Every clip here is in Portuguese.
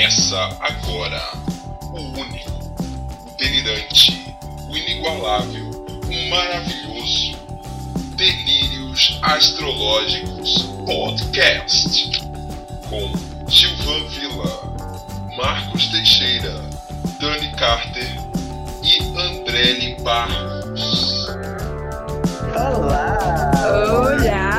Começa agora o único, o delirante, o inigualável, o maravilhoso Delírios Astrológicos Podcast com Gilvan Villa, Marcos Teixeira, Dani Carter e Andrele Barros. Olá! Olá!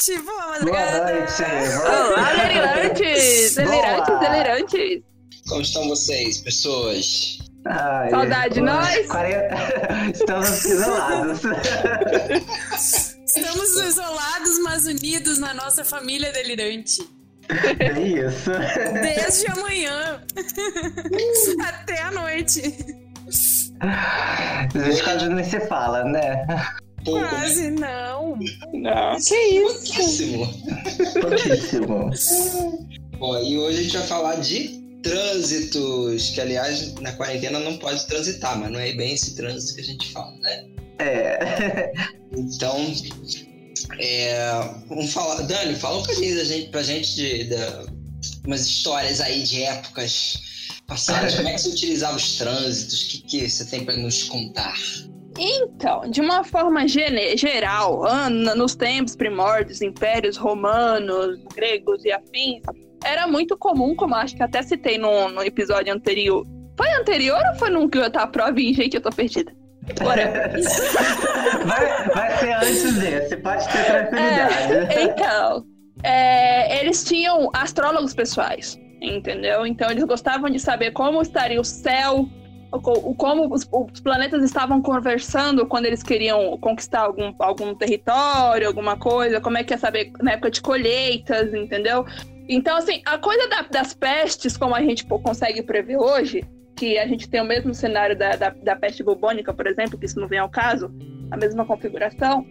Noite, boa Boa madrugada. noite! Olá, delirantes! Delirantes, Boa. delirantes! Como estão vocês, pessoas? Ai, Saudade de nós? 40... Estamos isolados. Estamos isolados, mas unidos na nossa família delirante. É isso. Desde amanhã até a noite. A gente quase nem se fala, né? Pouco, né? Quase não. Não, que isso? Pouquíssimo. Pouquíssimo. Bom, e hoje a gente vai falar de trânsitos, que aliás na quarentena não pode transitar, mas não é bem esse trânsito que a gente fala, né? É. Então, é, vamos falar. Dani, fala um pouquinho da gente, pra gente de, da- umas histórias aí de épocas passadas. Como é que você utilizava os trânsitos? O que, que você tem pra nos contar? Então, de uma forma geral, nos tempos primórdios, impérios romanos, gregos e afins, era muito comum, como acho que até citei no, no episódio anterior. Foi anterior ou foi num que eu tava prova e, gente, eu tô perdida? Bora. Vai, vai ser antes desse, pode ter tranquilidade. É, então, é, eles tinham astrólogos pessoais, entendeu? Então eles gostavam de saber como estaria o céu, o, co- o- como os, planetas estavam conversando quando eles queriam conquistar algum, algum território, alguma coisa, como é que ia saber na época de colheitas, entendeu? Então, assim, a coisa da- das pestes, como a gente consegue prever hoje, que a gente tem o mesmo cenário da, da, da peste bubônica, por exemplo, que isso não vem ao caso, a mesma configuração,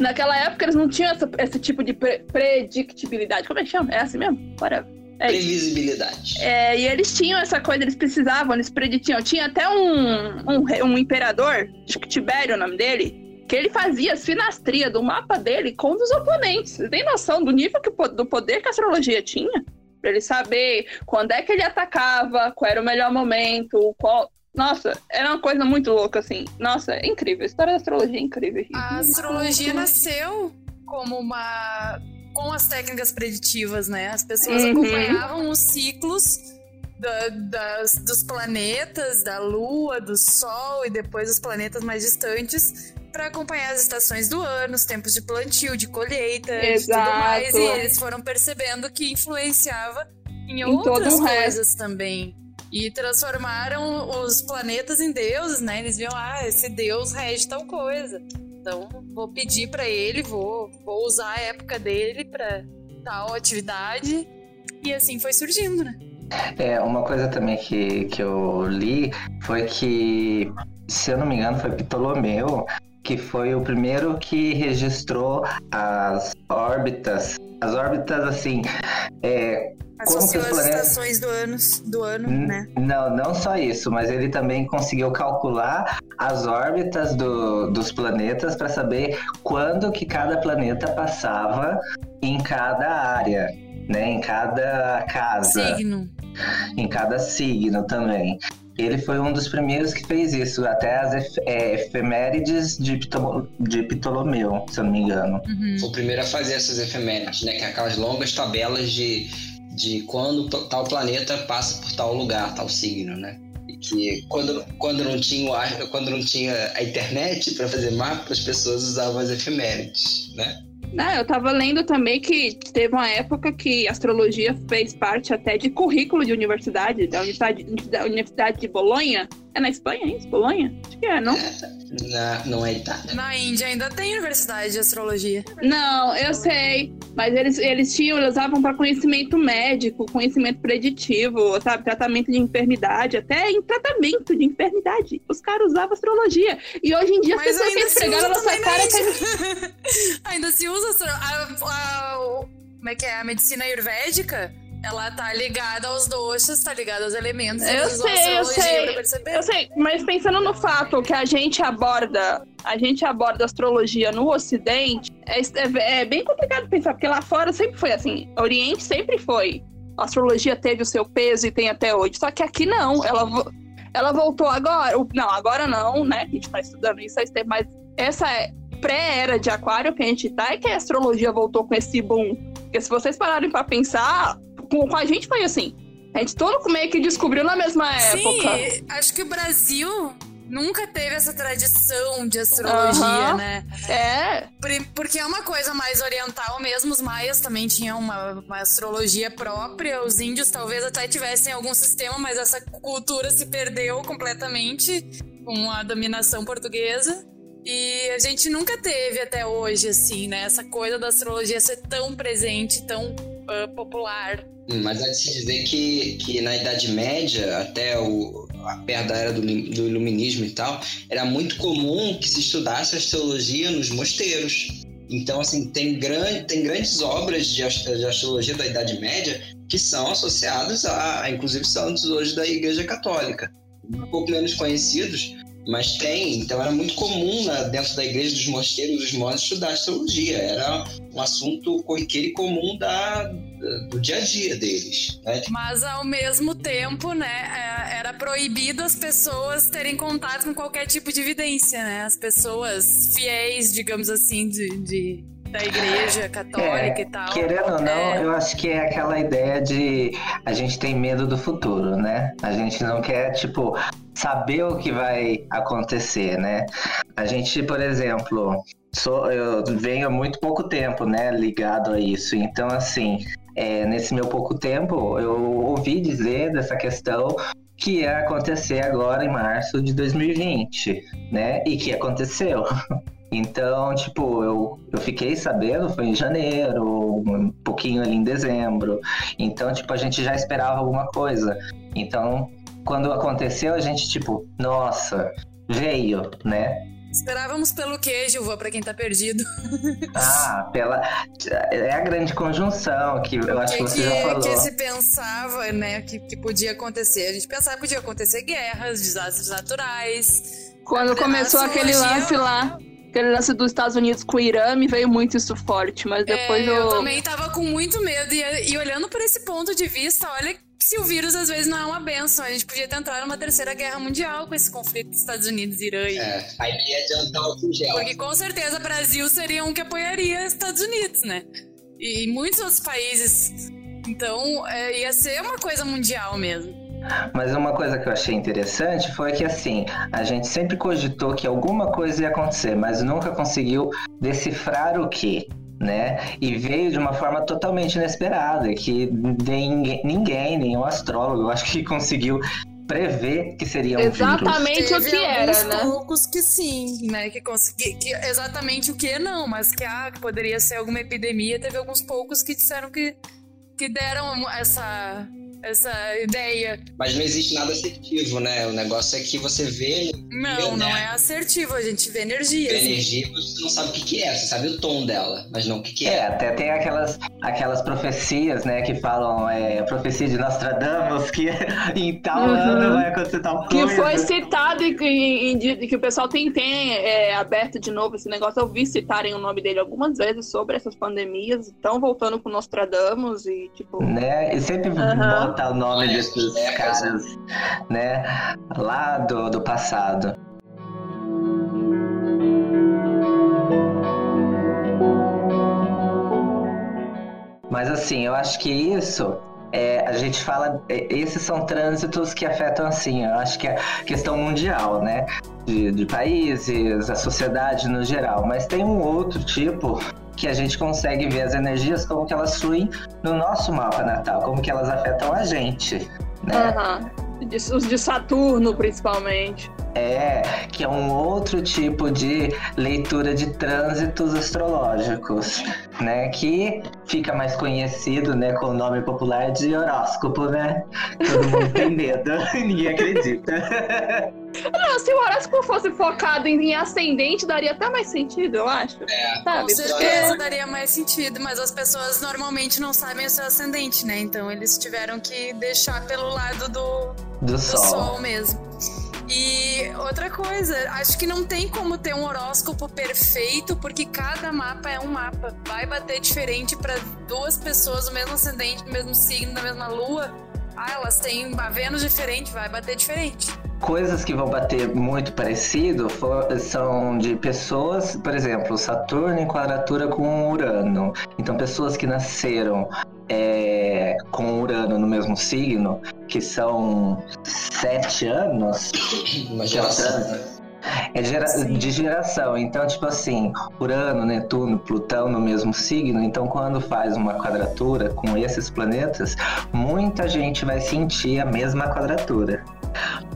Naquela época eles não tinham essa- esse tipo de pre- predictibilidade. Como é que chama? É assim mesmo? Bora. É. Previsibilidade. É, e eles tinham essa coisa, eles precisavam, eles preditiam. Tinha até um, um, um imperador, acho que Tibério é o nome dele, que ele fazia sinastria do mapa dele com os oponentes. Você tem noção do nível que, do poder que a astrologia tinha? Pra ele saber quando é que ele atacava, qual era o melhor momento, qual. Nossa, era uma coisa muito louca, assim. Nossa, é incrível. A história da astrologia é incrível. gente. A astrologia nasceu como uma. Com as técnicas preditivas, né? As pessoas Uhum. acompanhavam os ciclos da- das- dos planetas, da Lua, do Sol e depois os planetas mais distantes. Para acompanhar as estações do ano, os tempos de plantio, de colheita e tudo Exato. mais. E eles foram percebendo que influenciava em, Em outras coisas também. E transformaram os planetas em deuses, né? Eles viam, ah, esse deus rege tal coisa. Então, vou pedir pra ele, vou, vou usar a época dele pra tal atividade. E assim foi surgindo, né? É, uma coisa também que, que eu li foi que, se eu não me engano, foi Ptolomeu, que foi o primeiro que registrou as órbitas. As órbitas, assim, é, as planetas- estações do ano, do ano né? Não, não só isso, mas ele também conseguiu calcular as órbitas do- dos planetas para saber quando que cada planeta passava em cada área, né? Em cada casa, Signo. em cada signo também. Ele foi um dos primeiros que fez isso, até as ef- é, efemérides de, Ptolo- de Ptolomeu, se eu não me engano. Uhum. Foi o primeiro a fazer essas efemérides, né? Que é aquelas longas tabelas de, de quando tal planeta passa por tal lugar, tal signo, né? E que quando, quando, não, tinha, quando não tinha a internet para fazer mapa, as pessoas usavam as efemérides, né? Não, eu tava lendo também que teve uma época que astrologia fez parte até de currículo de universidade, da Universidade, da Universidade de Bolonha. É na Espanha, isso? Bolonha? Acho que é, não? Na, não é Itália. Na Índia ainda tem universidade de astrologia. Não, eu sei. Mas eles, eles tinham, eles usavam para conhecimento médico, conhecimento preditivo, sabe? Tratamento de enfermidade, até em tratamento de enfermidade. Os caras usavam astrologia. E hoje em dia as pessoas ainda querem se pegar usa na nossa na cara. Índia. ainda se usa astro- a, a- o- como é que é? A medicina ayurvédica, ela tá ligada aos doshas, tá ligada aos elementos. Eu sei, eu sei. Eu sei, mas pensando no fato que a gente aborda, a gente aborda astrologia no Ocidente, é, é- é bem complicado pensar, porque lá fora sempre foi assim. Oriente sempre foi a astrologia teve o seu peso e tem até hoje. Só que aqui não, ela, ela voltou agora. Não, agora não, né? A gente tá estudando isso há tempo, mas essa é pré-era de aquário que a gente tá, é que a astrologia voltou com esse boom. Porque se vocês pararem para pensar, com, com a gente foi assim. A gente todo meio que descobriu na mesma época. Sim, acho que o Brasil nunca teve essa tradição de astrologia, Aham. né? É, Por- Porque é uma coisa mais oriental mesmo. Os maias também tinham uma, uma astrologia própria. Os índios talvez até tivessem algum sistema, mas essa cultura se perdeu completamente com a dominação portuguesa. E a gente nunca teve até hoje, assim, né? Essa coisa da astrologia ser tão presente, tão popular. Hum, Mas há de se dizer que, que na Idade Média, até o, a perto da era do, do iluminismo e tal, era muito comum que se estudasse astrologia nos mosteiros. Então, assim, tem, gran, tem grandes obras de astrologia da Idade Média que são associadas a, a, inclusive, santos hoje da Igreja Católica. Um pouco menos conhecidos, mas tem. Então, era muito comum na- dentro da igreja dos mosteiros, os monges estudar astrologia. Era um assunto corriqueiro e comum da, do dia a dia deles. Né? Mas ao mesmo tempo, né, é- era proibido as pessoas terem contato com qualquer tipo de evidência, né? As pessoas fiéis, digamos assim, de, de- da igreja católica e tal. Querendo ou não, É. eu acho que é aquela ideia de a gente tem medo do futuro, né? A gente não quer, tipo, saber o que vai acontecer, né? A gente, por exemplo, sou, eu venho há muito pouco tempo, né, ligado a isso. Então, assim, é, nesse meu pouco tempo, eu ouvi dizer dessa questão que ia acontecer agora em março de 2020, né? E que aconteceu. Então, tipo, eu, eu fiquei sabendo, foi em janeiro, um pouquinho ali em dezembro. Então, tipo, a gente já esperava alguma coisa. Então, quando aconteceu, a gente, tipo, nossa, veio, né? Esperávamos pelo quê, Gilva, pra quem tá perdido? Ah, pela. É a grande conjunção que eu acho que que, você já falou. que se pensava, né, que, que podia acontecer? A gente pensava que podia acontecer guerras, desastres naturais. quando A começou aquele lance lá, aquele lance dos Estados Unidos com o Irã, me veio muito isso forte, mas depois É, eu eu. também tava com muito medo. E, e olhando por esse ponto de vista, olha se o vírus às vezes não é uma benção. A gente podia ter entrado numa terceira guerra mundial com esse conflito dos Estados Unidos e Irã. É, aí ia adiantar o gel. Porque com certeza o Brasil seria um que apoiaria os Estados Unidos, né? E muitos outros países. Então, é, ia ser uma coisa mundial mesmo. Mas uma coisa que eu achei interessante foi que, assim, a gente sempre cogitou que alguma coisa ia acontecer, mas nunca conseguiu decifrar o que, né? E veio de uma forma totalmente inesperada, que ninguém, ninguém nenhum astrólogo, eu acho que conseguiu prever que seria um vírus. Exatamente o Teve que era, alguns né? poucos que sim, né? Que consegui, que exatamente o que não, mas que, ah, que poderia ser alguma epidemia. Teve alguns poucos que disseram que, que deram essa, essa ideia. Mas não existe nada assertivo, né? O negócio é que você vê Não, não é assertivo, a gente vê energia. a assim. energia você não sabe o que, que é. Você sabe o tom dela, mas não o que, que É, é. até tem aquelas, aquelas profecias, né, que falam, é, a profecia de Nostradamus, que em tal Uhum. ano vai acontecer tal Que coisa. foi citado e que, e- e que o pessoal tem, tem é, aberto de novo esse negócio. Eu vi citarem o nome dele algumas vezes sobre essas pandemias. Estão voltando com Nostradamus e, tipo. né? E sempre Aham. Bota o nome desses É, caras, né? Lá do, do passado. Mas assim, eu acho que isso é, a gente fala, é, esses são trânsitos que afetam assim, eu acho que é questão mundial, né? De, de países, a sociedade no geral. Mas tem um outro tipo que a gente consegue ver as energias como que elas fluem no nosso mapa natal, como que elas afetam a gente, né? Aham. Os de Saturno, principalmente. É, que é um outro tipo de leitura de trânsitos astrológicos, né? Que fica mais conhecido, né, com o nome popular de horóscopo, né? Todo mundo tem medo, ninguém acredita. Não, se o horóscopo fosse focado em, em ascendente, daria até mais sentido, eu acho. É. Sabe? Com certeza daria mais sentido, mas as pessoas normalmente não sabem o seu ascendente, né? Então eles tiveram que deixar pelo lado do, Do do sol. sol mesmo. E outra coisa, acho que não tem como ter um horóscopo perfeito, porque cada mapa é um mapa. Vai bater diferente para duas pessoas, o mesmo ascendente, o mesmo signo, da mesma lua. Ah, elas têm a Vênus diferente, vai bater diferente. Coisas que vão bater muito parecido for- são de pessoas, por exemplo, Saturno em quadratura com Urano. Então, pessoas que nasceram é, com Urano no mesmo signo, que são sete anos, Uma geração. É de, gera- de geração. Então, tipo assim, Urano, Netuno, Plutão no mesmo signo. Então, quando faz uma quadratura com esses planetas, muita gente vai sentir a mesma quadratura.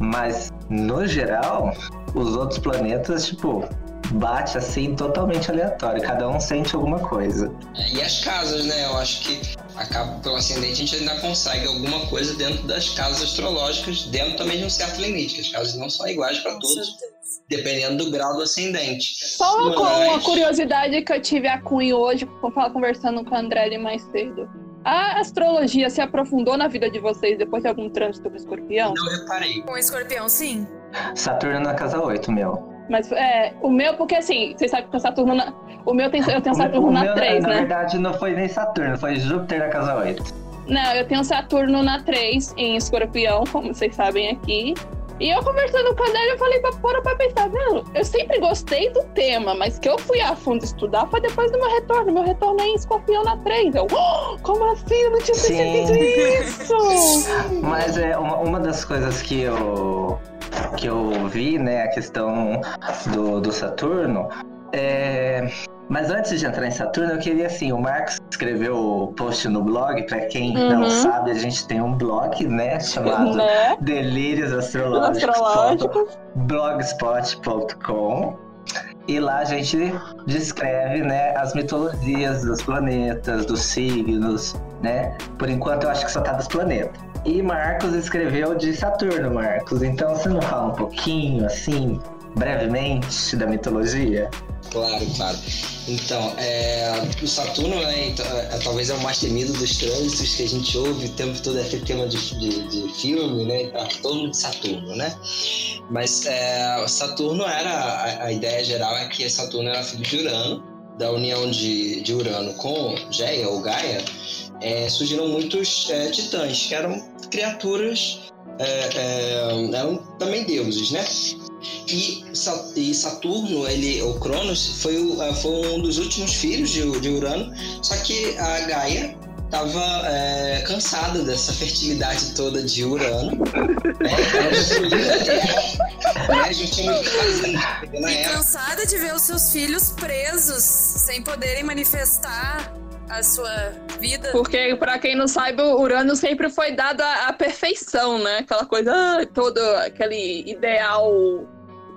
Mas, no geral, os outros planetas, tipo, bate assim totalmente aleatório. Cada um sente alguma coisa. É, E as casas, né? Eu acho que acaba pelo ascendente a gente ainda consegue alguma coisa dentro das casas astrológicas, dentro também de um certo limite, que as casas não são iguais para todos, certeza. Dependendo do grau do ascendente. Só uma, co- Mas- uma curiosidade que eu tive a cunho hoje, conversando com a Andrelli mais cedo. A astrologia se aprofundou na vida de vocês depois de algum trânsito com escorpião? Não reparei. Com escorpião, sim. Saturno na casa 8, meu. Mas é, o meu, porque assim, vocês sabem que eu Saturno na. O meu tem, eu tenho O Saturno o na meu, 3, na né? verdade, não foi nem Saturno, foi Júpiter na casa 8. Não, eu tenho Saturno na 3 em escorpião, como vocês sabem aqui. E eu conversando com a Adélia, eu falei pra fora pra pensar, mano, eu sempre gostei do tema, mas que eu fui a fundo estudar foi depois do meu retorno. Meu retorno é em escorpião na 3. Eu, "Oh, como assim? Eu não tinha percebido isso! Mas é uma, uma das coisas que eu que eu vi, né, a questão do, do Saturno. É... Mas antes de entrar em Saturno, eu queria assim, o Marcos escreveu o post no blog, pra quem Uhum. não sabe, a gente tem um blog, né, chamado né? Delírios Astrológicos. Astrológicos. blogspot.com e lá a gente descreve né, as mitologias dos planetas, dos signos, né? Por enquanto eu acho que só tá dos planetas. E Marcos escreveu de Saturno, Marcos. Então você não fala um pouquinho, assim, brevemente, da mitologia? Claro, claro. Então, é, o Saturno né, então, é, talvez é o mais temido dos trânsitos que a gente ouve o tempo todo, é aquele tema de, de, de filme, né? Então, todo mundo de Saturno, né? Mas é, Saturno era, a, a ideia geral é que Saturno era filho de Urano, da união de, de Urano com Geia ou Gaia, é, surgiram muitos é, titãs, que eram criaturas, é, é, eram também deuses, né? E, e Saturno, ele, o Cronos, foi, eh, foi um dos últimos filhos de, de Urano, só que a Gaia estava cansada dessa fertilidade toda de Urano. né? Ela destruiu a Terra, né? A gente tinha E cansada de ver os seus filhos presos, sem poderem manifestar a sua vida. Porque, pra quem não sabe, o Urano sempre foi dado à, à perfeição, né? Aquela coisa, ah, todo aquele ideal,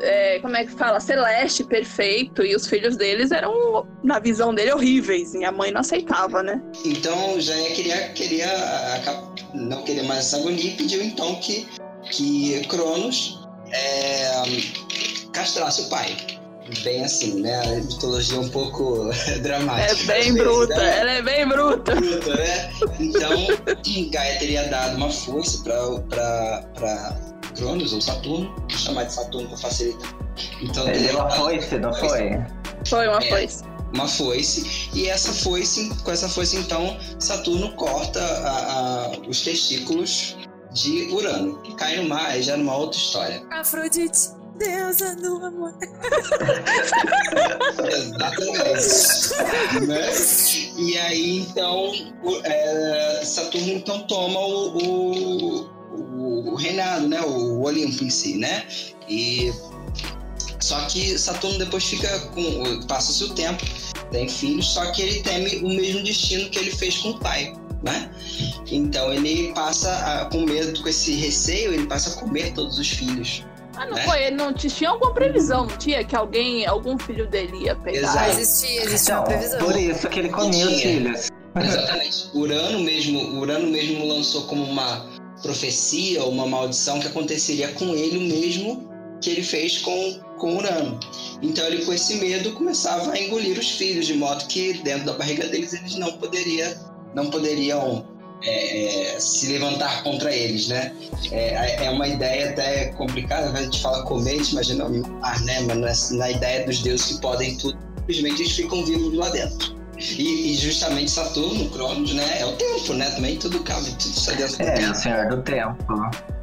é, como é que fala? Celeste, perfeito. E os filhos deles eram, na visão dele, horríveis. E a mãe não aceitava, né? Então Jaia queria, queria não queria mais essa agonia e pediu então que, que Cronos é, castrasse o pai. Bem assim, né? A mitologia é um pouco É dramática. às bem vezes, bruta, né? ela é bem bruta. bruta, né? Então, Gaia teria dado uma força para Cronos ou Saturno, vou chamar de Saturno para facilitar. Então, Ele teria deu a dado foice, não foi? Foi uma É. coisa. uma foice, e essa foice, com essa foice, então, Saturno corta a- a- os testículos de Urano, que cai no mar, aí já é numa outra história. Afrodite, deusa do amor. Exatamente. né? E aí, então, é, Saturno então toma o, o- o reinado, né? O Olimpo em si, né? E só que Saturno depois fica com. Passa-se o tempo, tem filhos, só que ele teme o mesmo destino que ele fez com o pai. Né? Então ele passa a, com medo, com esse receio, ele passa a comer todos os filhos. Ah, não Né? foi ele, não tinha alguma previsão, não tinha que alguém, algum filho dele ia pegar. Exato. Existia, existia uma Então, previsão. por isso que ele comia os filhos. Exatamente. Urano mesmo, Urano mesmo lançou como uma profecia, uma maldição que aconteceria com ele o mesmo que ele fez com, com Urano. Então ele com esse medo começava a engolir os filhos, de modo que dentro da barriga deles eles não poderia, não poderiam é, é, se levantar contra eles, né? É, é uma ideia até complicada, a gente fala gente imagina ah, né? Mas na ideia dos deuses que podem tudo, simplesmente eles ficam vivos lá dentro. E, e, justamente Saturno, Cronos, né? É o tempo, né? Também tudo cabe, tudo está dentro do é, tempo. É, o senhor do tempo.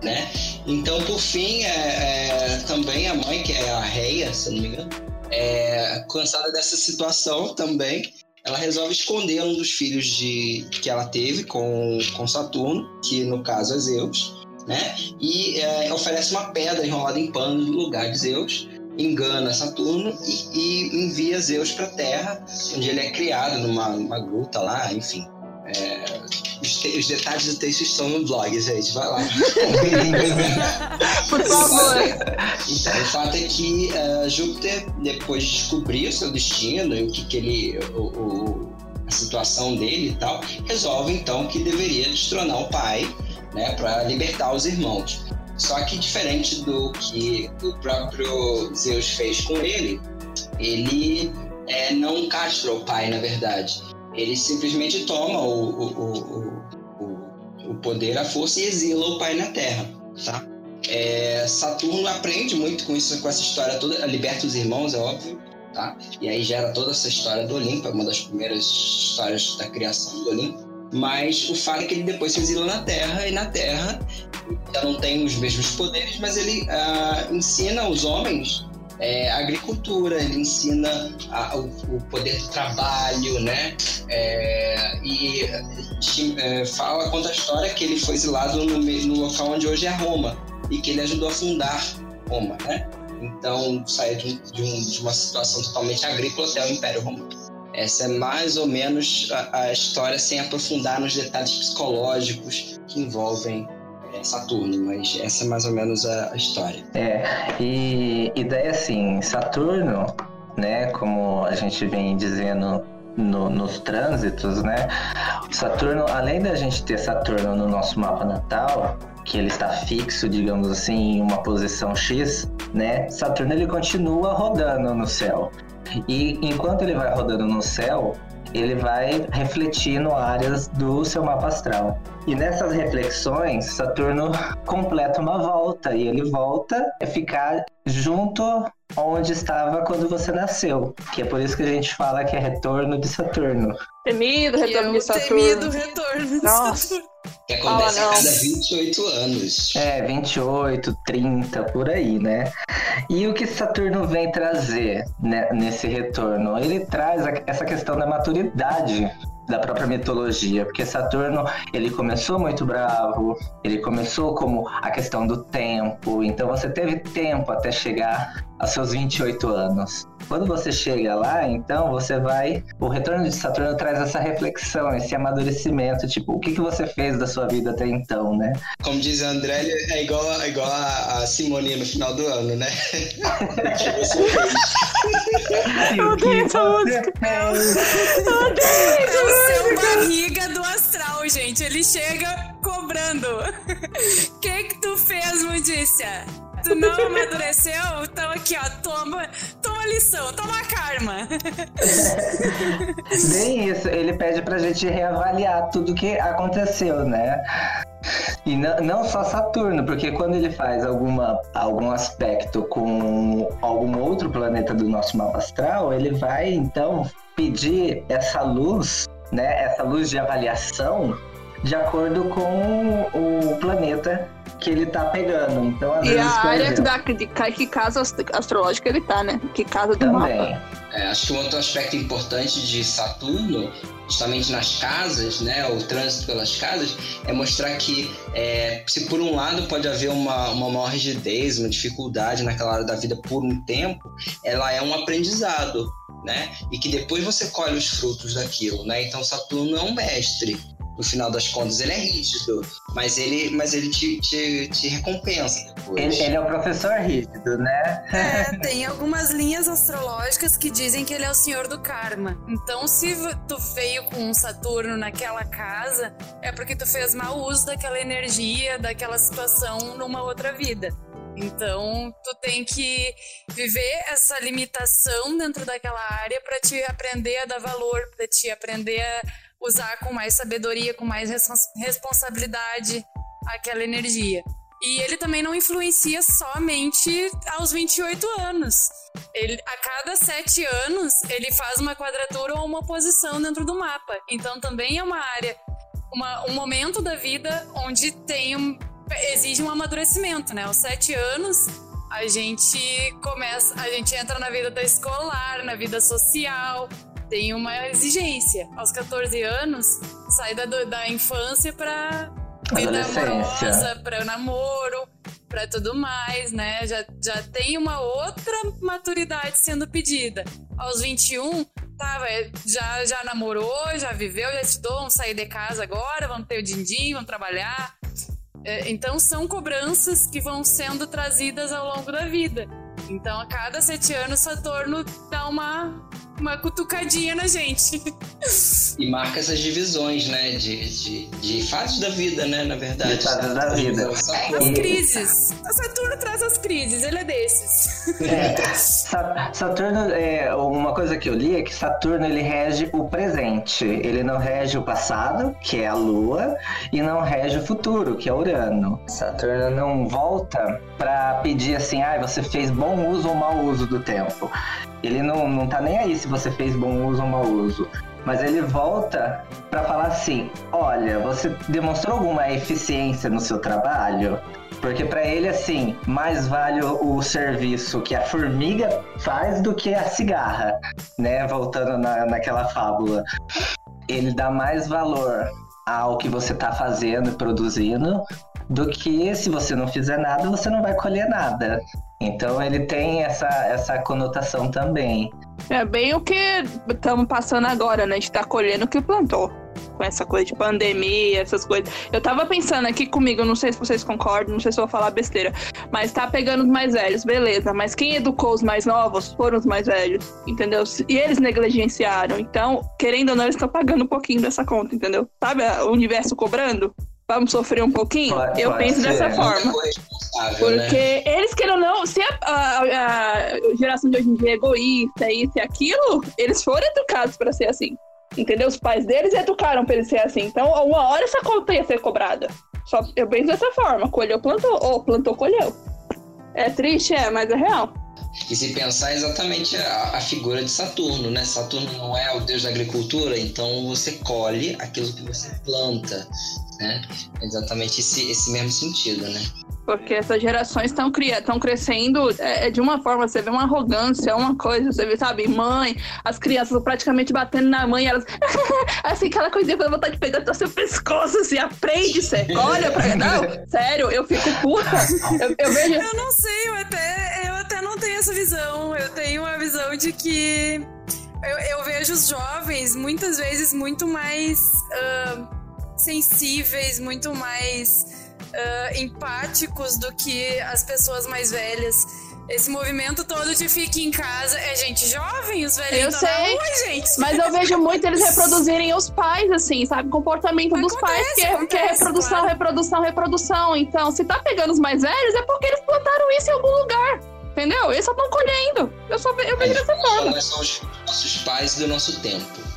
Né? Então, por fim, é, é, também a mãe, que é a Reia, se não me engano, é, cansada dessa situação também, ela resolve esconder um dos filhos de, que ela teve com, com Saturno, que no caso é Zeus, né? E é, oferece uma pedra enrolada em pano no lugar de Zeus, engana Saturno e, e envia Zeus para a Terra, onde ele é criado numa, numa gruta lá, enfim. É, os, te, os, detalhes do texto estão no blog, gente. Vai lá. Por favor. Então, o fato é que uh, Júpiter, depois de descobrir o seu destino e o que, que ele. O, o, a situação dele e tal, resolve então que deveria destronar o pai, né, para libertar os irmãos. Só que diferente do que o próprio Zeus fez com ele, ele é, não castra o pai, na verdade. Ele simplesmente toma o, o, o, o, poder, a força e exila o pai na Terra, tá? É, Saturno aprende muito com isso, com essa história toda, liberta os irmãos, é óbvio, tá? E aí gera toda essa história do Olimpo, é uma das primeiras histórias da criação do Olimpo. Mas o fato é que ele depois se exila na Terra, e na Terra já não tem os mesmos poderes, mas ele uh, ensina os homens é, agricultura, ele ensina a, o, o, poder do trabalho, né? É, e é, fala, conta a história que ele foi exilado no, no, local onde hoje é Roma e que ele ajudou a fundar Roma, né? Então saiu de, de, um, de uma situação totalmente agrícola até o Império Romano. Essa é mais ou menos a, a história sem aprofundar nos detalhes psicológicos que envolvem Saturno, mas essa é mais ou menos a, a história. É, e, e daí assim, Saturno, né, como a gente vem dizendo no, nos trânsitos, né? Saturno, além da gente ter Saturno no nosso mapa natal, que ele está fixo, digamos assim, em uma posição X, né? Saturno ele continua rodando no céu. E enquanto ele vai rodando no céu, ele vai refletindo áreas do seu mapa astral. E nessas reflexões, Saturno completa uma volta e ele volta a ficar junto onde estava quando você nasceu. Que é por isso que a gente fala que é retorno de Saturno. Temido retorno de Saturno. Temido retorno de Nossa. Saturno. Que acontece a cada 28 anos. É, 28, 30, por aí, né? E o que Saturno vem trazer né, nesse retorno? Ele traz essa questão da maturidade da própria mitologia, porque Saturno ele começou muito bravo, ele começou como a questão do tempo, então você teve tempo até chegar aos seus 28 anos. Quando você chega lá, então você vai. O retorno de Saturno traz essa reflexão, esse amadurecimento, tipo, o que, que você fez da sua vida até então, né? Como diz a André, é igual, é igual a, a Simone no final do ano, né? o que você fez. Eu odeio essa música. Eu odeio essa É o seu barriga do astral, gente. Ele chega cobrando. O que que tu fez, Mudícia? Tu não amadureceu, então aqui, ó, toma, toma lição, toma karma. Bem isso, ele pede pra gente reavaliar tudo que aconteceu, né? E não, não só Saturno, porque quando ele faz alguma, algum aspecto com algum outro planeta do nosso mapa astral, ele vai então pedir essa luz, né? Essa luz de avaliação de acordo com o planeta que ele tá pegando. Então, às E vezes, a área da, de que casa astrológica ele tá, né? Que casa do também. mapa. É, acho que um outro aspecto importante de Saturno, justamente nas casas, né, o trânsito pelas casas, é mostrar que é, se por um lado pode haver uma, uma maior rigidez, uma dificuldade naquela área da vida por um tempo, ela é um aprendizado, né? E que depois você colhe os frutos daquilo, né? Então Saturno é um mestre. No final das contas, ele é rígido, mas ele, mas ele te, te, te recompensa depois. Ele, ele é o professor rígido, né? É, tem algumas linhas astrológicas que dizem que ele é o senhor do karma. Então, se tu veio com um Saturno naquela casa, é porque tu fez mau uso daquela energia, daquela situação numa outra vida. Então, tu tem que viver essa limitação dentro daquela área para te aprender a dar valor, para te aprender a, usar com mais sabedoria, com mais responsabilidade aquela energia. E ele também não influencia somente aos 28 anos. Ele, a cada sete anos, ele faz uma quadratura ou uma posição dentro do mapa. Então também é uma área, uma, um momento da vida onde tem um, exige um amadurecimento, né? Aos sete anos, a gente começa, a gente entra na vida da escolar, na vida social, tem uma exigência. Aos 14 anos, sai da, da infância para vida amorosa, para namoro, para tudo mais, né? Já, já tem uma outra maturidade sendo pedida. Aos 21, tá, já, já namorou, já viveu, já estudou, vamos sair de casa agora, vamos ter o din-din, vamos trabalhar. É, então são cobranças que vão sendo trazidas ao longo da vida. Então a cada sete anos Saturno dá uma uma cutucadinha na gente. E marca essas divisões, né? De, de, de fases da vida, né? Na verdade. De fases da vida. As crises. O Saturno traz as crises, ele é desses. É. Saturno, é, uma coisa que eu li é que Saturno ele rege o presente. Ele não rege o passado, que é a Lua, e não rege o futuro, que é Urano. Saturno não volta para pedir assim, ah, você fez bom uso ou mau uso do tempo. Ele não, não tá nem aí se você fez bom uso ou mau uso. Mas ele volta para falar assim: olha, você demonstrou alguma eficiência no seu trabalho? Porque para ele, assim, mais vale o serviço que a formiga faz do que a cigarra, né? Voltando na, naquela fábula. Ele dá mais valor ao que você está fazendo e produzindo do que se você não fizer nada, você não vai colher nada. Então ele tem essa, essa conotação também. É bem o que estamos passando agora, né? A gente tá colhendo o que plantou. Com essa coisa de pandemia, essas coisas. Eu tava pensando aqui comigo, não sei se vocês concordam, não sei se vou falar besteira, mas tá pegando os mais velhos, beleza. Mas quem educou os mais novos foram os mais velhos, entendeu? E eles negligenciaram. Então, querendo ou não, eles estão pagando um pouquinho dessa conta, entendeu? Sabe o universo cobrando? Vamos sofrer um pouquinho? Pode, eu pode penso ser. dessa forma. Né? Porque né? eles queiram não, se a, a, a, geração de hoje em dia é egoísta, isso e aquilo, eles foram educados para ser assim. Entendeu? Os pais deles educaram para eles ser assim. Então, uma hora essa conta ia ser cobrada. Só eu penso dessa forma: colheu, plantou, ou plantou, colheu. É triste, é, mas é real. E se pensar exatamente a, a, figura de Saturno, né? Saturno não é o deus da agricultura, então você colhe aquilo que você planta né? Exatamente esse, esse mesmo sentido, né? Porque essas gerações estão estão crescendo é, é, de uma forma, você vê uma arrogância, uma coisa, você vê, sabe, mãe, as crianças praticamente batendo na mãe, elas. assim, aquela coisinha com vontade de pegar até seu pescoço, assim, aprende, você olha pra. Não, sério, eu fico puta. Eu, eu, vejo. Eu não sei, eu até, eu até não tenho essa visão. Eu tenho uma visão de que. Eu, eu vejo os jovens muitas vezes muito mais. Uh, sensíveis, muito mais uh, empáticos do que as pessoas mais velhas. Esse movimento todo de fique em casa é gente jovem, os velhinhos eu sei, rua, gente. Mas eu vejo muito eles reproduzirem os pais, assim, sabe? Comportamento acontece, dos pais, que, acontece, que é reprodução, claro. reprodução, reprodução. Então, se tá pegando os mais velhos, é porque eles plantaram isso em algum lugar. Entendeu? Eles só estão colhendo. Eu, só, eu vejo dessa forma. Nós somos nossos pais do nosso tempo.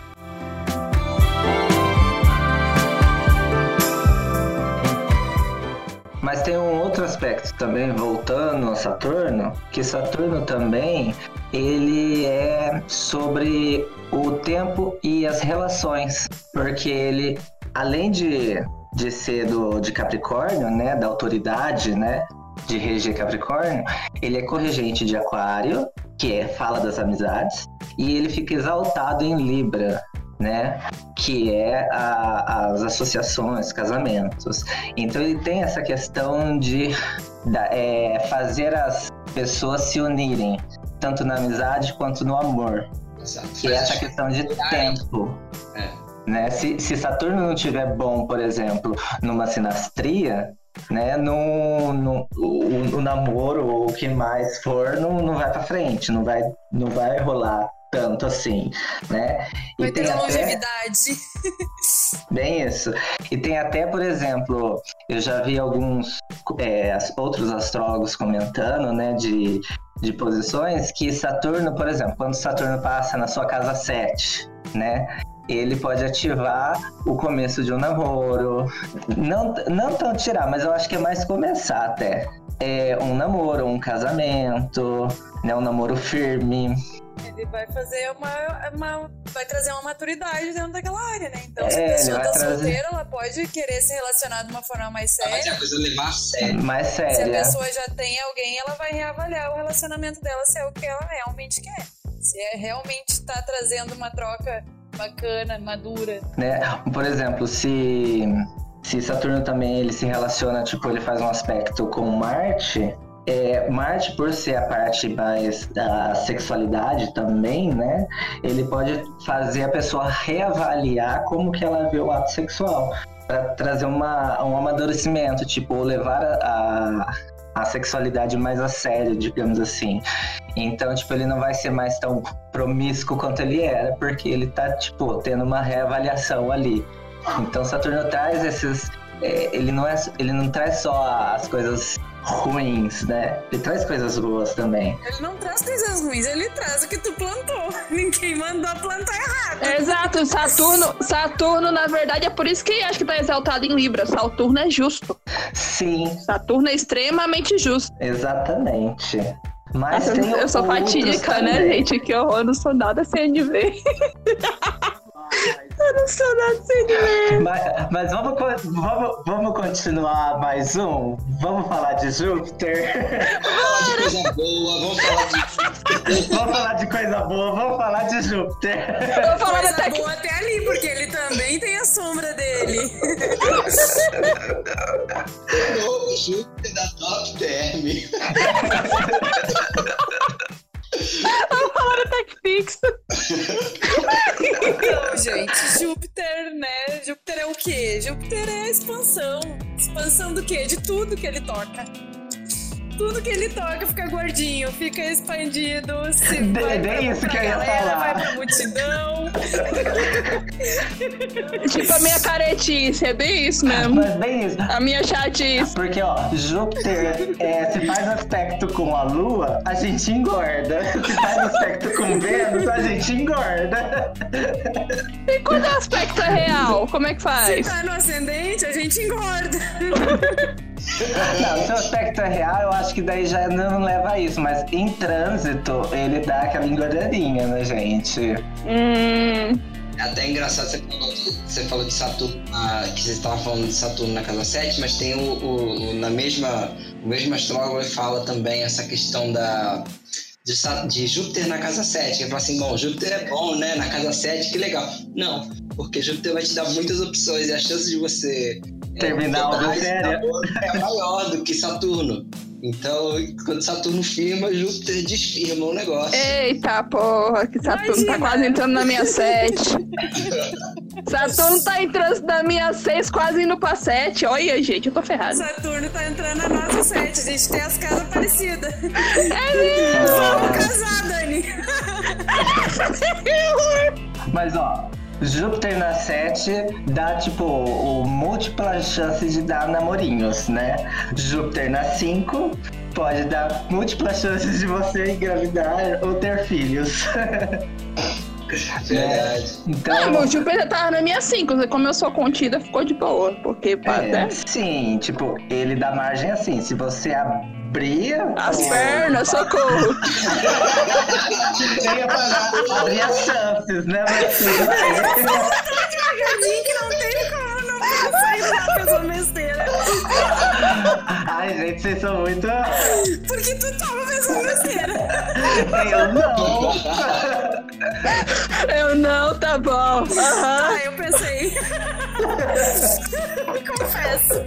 Mas tem um outro aspecto também, voltando a Saturno, que Saturno também ele é sobre o tempo e as relações, porque ele, além de, de ser do, de Capricórnio, né, da autoridade, né, de reger Capricórnio, ele é corregente de Aquário, que é fala das amizades, e ele fica exaltado em Libra, né? Que é a, as associações, casamentos. Então ele tem essa questão de da, é, fazer as pessoas se unirem, tanto na amizade quanto no amor. Exato. Que é essa questão de tempo. É. Né? Se, se Saturno não tiver bom, por exemplo, numa sinastria, né, no, no o, o, namoro ou o que mais for não, não vai para frente, não vai, não vai rolar tanto assim, né? E Vai tem ter longevidade. Bem isso. E tem até, por exemplo, eu já vi alguns é, outros astrólogos comentando, né, de, de posições que Saturno, por exemplo, quando Saturno passa na sua casa 7, né? ele pode ativar o começo de um namoro. Não, não tão tirar, mas eu acho que é mais começar até. É um namoro, um casamento, né? Um namoro firme. Ele vai fazer uma, uma- vai trazer uma maturidade dentro daquela área, né? Então, se É, a ele pessoa tá trazer- solteira, ela pode querer se relacionar de uma forma mais Mas é séria. a coisa levar a sério. Mais Se a séria. pessoa já tem alguém, ela vai reavaliar o relacionamento dela se é o que ela realmente quer. Se é realmente tá trazendo uma troca bacana, madura. né? Por exemplo, se se Saturno também ele se relaciona, tipo, ele faz um aspecto com Marte, é, Marte por ser a parte mais da sexualidade também, né? Ele pode fazer a pessoa reavaliar como que ela vê o ato sexual para trazer uma, um amadurecimento, tipo, levar a, a a sexualidade mais a sério, digamos assim. Então, tipo, ele não vai ser mais tão promíscuo quanto ele era, porque ele tá, tipo, tendo uma reavaliação ali. Então, Saturno traz esses. é, ele, não é, ele não traz só as coisas ruins, né? Ele traz coisas boas também. Ele não traz coisas ruins, ele traz o que tu plantou. Ninguém mandou plantar errado. Exato, Saturno, Saturno, na verdade, é por isso que acho que tá exaltado em Libra. Saturno é justo. Sim, Saturno é extremamente justo. exatamente. Mas Nossa, tem eu sou fatídica, né, também. gente? Que horror, eu não sou nada CNV. eu não sou nada CNV. Mas, mas vamos, vamos, vamos continuar mais um? Vamos falar de Júpiter? Falar de coisa boa, vamos falar de. vamos falar de coisa boa, vamos falar de Júpiter. Eu vou falar Coisa até que boa até ali, porque ele também tem a sombra dele. Novo Júpiter da Top Term. Tech Fix. Então, gente, Júpiter, né? Júpiter é o quê? Júpiter é expansão. Expansão do quê? De tudo que ele toca. Tudo que ele toca fica gordinho, fica expandido. Se vai bem pra, isso pra que eu ia galera, falar. vai pra multidão. Tipo a minha caretice, é bem isso mesmo. Mas bem isso. A minha chatice. Porque, ó, Júpiter, é, se faz aspecto com a Lua, a gente engorda. Se faz aspecto com Vênus, a gente engorda. E quando o aspecto é real, como é que Se faz? tá no ascendente, a gente engorda. Não, se o aspecto é real, eu acho que daí já não leva a isso. Mas em trânsito, ele dá aquela engordadinha, né, gente? Hum, É até engraçado, você falou de, você falou de Saturno, ah, que você estava falando de Saturno na casa 7, mas tem o, o- o- na mesma, o mesmo astrólogo ele fala também essa questão da de, de Júpiter na casa 7. Ele fala assim, bom, Júpiter é bom, né? Na casa 7, que legal. Não, porque Júpiter vai te dar muitas opções e a chance de você é, Terminar algo mudar esse sério. é maior do que Saturno. Então, quando Saturno firma, Júpiter desfirma o negócio. eita porra, que Saturno tá Imagina. quase entrando na minha 7. Saturno tá entrando na minha 6, quase indo pra 7. Olha, gente, eu tô ferrada. Saturno tá entrando na nossa 7. A gente tem as casas parecidas. É Vamos casar, Dani. Mas, ó, Júpiter na 7 dá, tipo, o múltiplas chances de dar namorinhos, né? Júpiter na 5 pode dar múltiplas chances de você engravidar ou ter filhos. Verdade. Então. Ah, meu Júpiter tava na minha 5. Como eu sou contida, ficou de boa. Porque, pá, É, né? sim, tipo, ele dá margem assim, se você abrir As pernas, socorro. Ia falar, abrir as chances, né? Mas. Devagarzinho que não tem sair da pessoa besteira. Ai, gente, vocês são muito. Porque tu tava pensando besteira. Eu não. Eu não, tá bom. Aham. Ah, eu pensei. Confesso.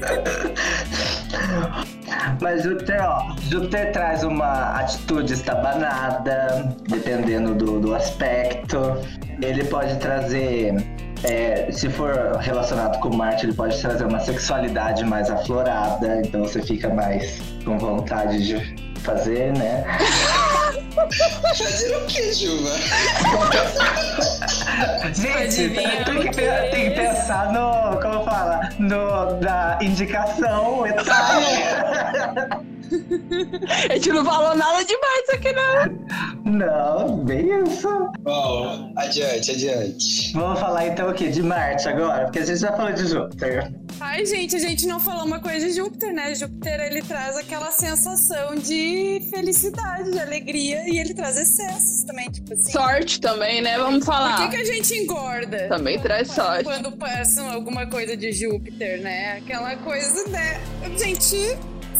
Mas Júpiter, ó, Júpiter traz uma atitude estabanada, dependendo do, do aspecto. Ele pode trazer, é, se for relacionado com Marte, ele pode trazer uma sexualidade mais aflorada, então você fica mais com vontade de fazer, né? Fazer o que, Juba? Gente, tem que, tem que pensar no, como fala, no, da indicação etária. A gente não falou nada demais aqui, não. Não, bem isso. Bom, adiante, adiante. Vamos falar então o quê? De Marte agora? Porque a gente já falou de Júpiter. Ai, gente, a gente não falou uma coisa de Júpiter, né? Júpiter, ele traz aquela sensação de felicidade, de alegria, e ele traz excessos também, tipo assim. Sorte também, né? Vamos Por falar. que, que a gente engorda? Também traz sorte. Quando passam alguma coisa de Júpiter, né? Aquela coisa, né? A gente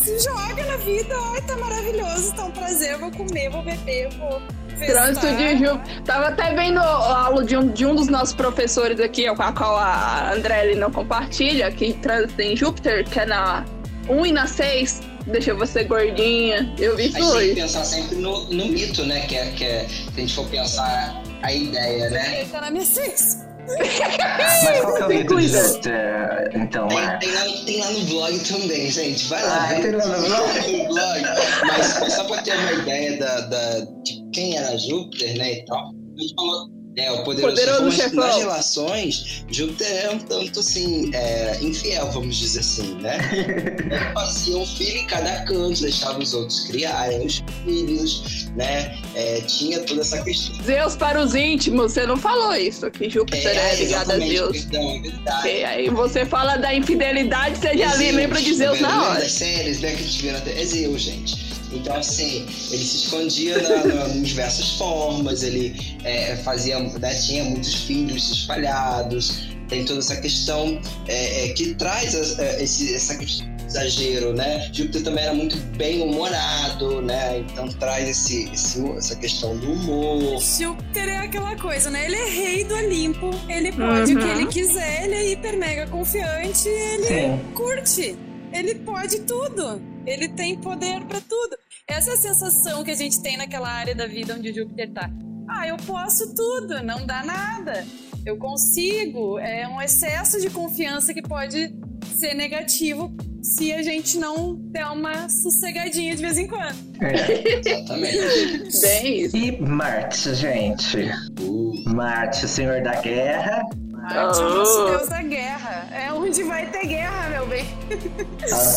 se joga na vida, ai, tá maravilhoso, tá um prazer, vou comer, vou beber, vou Trânsito festar. de Júpiter. Tava até vendo a aula de um, de um dos nossos professores aqui, com a qual a Andrelli não compartilha, que trânsito em Júpiter, que é na 1 e na 6, deixa você gordinha. Eu vi A isso gente tem que pensar sempre no, no mito, né? Que é, que é, se a gente for pensar a ideia, né? Tá na minha seis. Mas qual que é o mito de Inclusive. Júpiter, então, Tem, Marcos? tem, lá, tem lá no blog também, gente. Vai lá, Ah, tem lá no blog? no blog. Mas, mas só pra ter uma ideia da, da- de quem era Júpiter, né, e tal. A gente falou, é, o poderoso, Poderoso chefão, nas relações, Júpiter era um tanto, assim, é, infiel, vamos dizer assim, né? Fazia um filho em cada canto, deixava os outros criarem os filhos, né? É, tinha toda essa questão. Zeus para os íntimos, você não falou isso, que Júpiter é, ligado a Zeus. Perdão, é verdade. Ok, aí você fala da infidelidade, você já Zeus, lembra de Zeus na hora. das séries, né, que a gente vê na? É Zeus, gente. Então, assim, ele se escondia na, na, em diversas formas, ele é, fazia, né, tinha muitos filhos espalhados, tem toda essa questão é, é, que traz as- é, esse, essa questão do exagero, né? Júpiter também era muito bem humorado, né? Então traz esse, esse- essa questão do humor. Júpiter é aquela coisa, né? Ele é rei do Olimpo, ele pode o que Uhum. ele quiser, ele é hiper mega confiante, ele Sim. curte. Ele pode tudo. Ele tem poder pra tudo. Essa é a sensação que a gente tem naquela área da vida onde Júpiter tá. Ah, eu posso tudo, não dá nada. Eu consigo. É um excesso de confiança que pode ser negativo se a gente não der uma sossegadinha de vez em quando. É. Exatamente. Bem isso. E Marte, gente? Uh, Marte, o senhor da guerra, Marte é o nosso Oh. deus da guerra. É onde vai ter guerra, meu bem.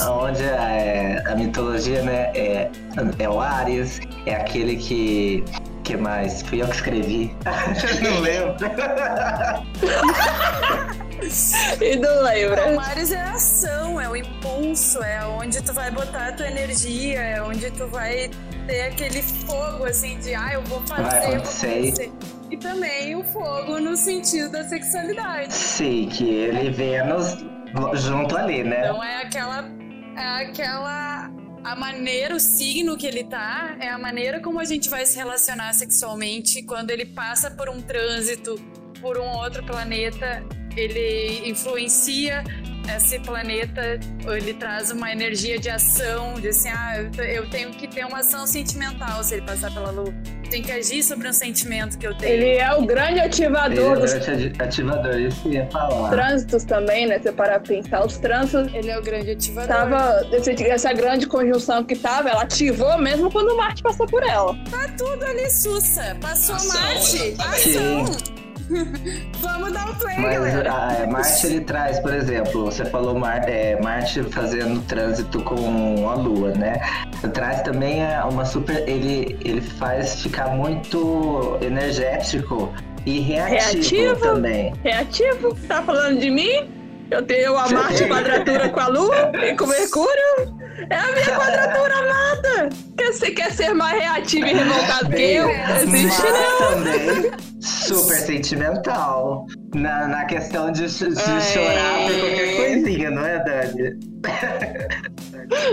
onde é, a mitologia, né, é, é o Ares, é aquele que. que mais? Fui eu que escrevi. Não lembro. E não O lembra. Mares é a ação, é o impulso, é onde tu vai botar a tua energia, é onde tu vai ter aquele fogo assim de ah, eu vou fazer, Vai eu vou acontecer. E também o fogo no sentido da sexualidade. Sim, que ele Vênus junto ali, né? Então é aquela. É aquela. A maneira, o signo que ele tá, é a maneira como a gente vai se relacionar sexualmente quando ele passa por um trânsito por um outro planeta, ele influencia esse planeta, ele traz uma energia de ação, de assim, ah, eu te- eu tenho que ter uma ação sentimental se ele passar pela lua. Tem que agir sobre um sentimento que eu tenho. Ele é o grande Ele ativador é dos o ati- ativador, isso que ia falar. trânsitos também, né? Se parar pra pensar, os trânsitos Ele é o grande ativador. tava. esse- essa grande conjunção que tava, ela ativou mesmo quando Marte passou por ela. tudo ali, Sussa. Passou Ação, Marte. exatamente. Vamos dar o play, Mas galera. a, é, Marte ele traz, por exemplo, você falou Mar, é, Marte fazendo trânsito com a Lua, né? Traz também é, uma super. Ele, ele faz ficar muito energético e reativo, Reativo? também. Reativo? Tá falando de mim? Eu tenho a Marte quadratura com a Lua e com Mercúrio. É a minha quadratura amada. Quer ser, quer ser mais reativo e revoltado que eu? Existe não. também super sentimental. Na, na questão de, de chorar por qualquer coisinha, não é, Dani?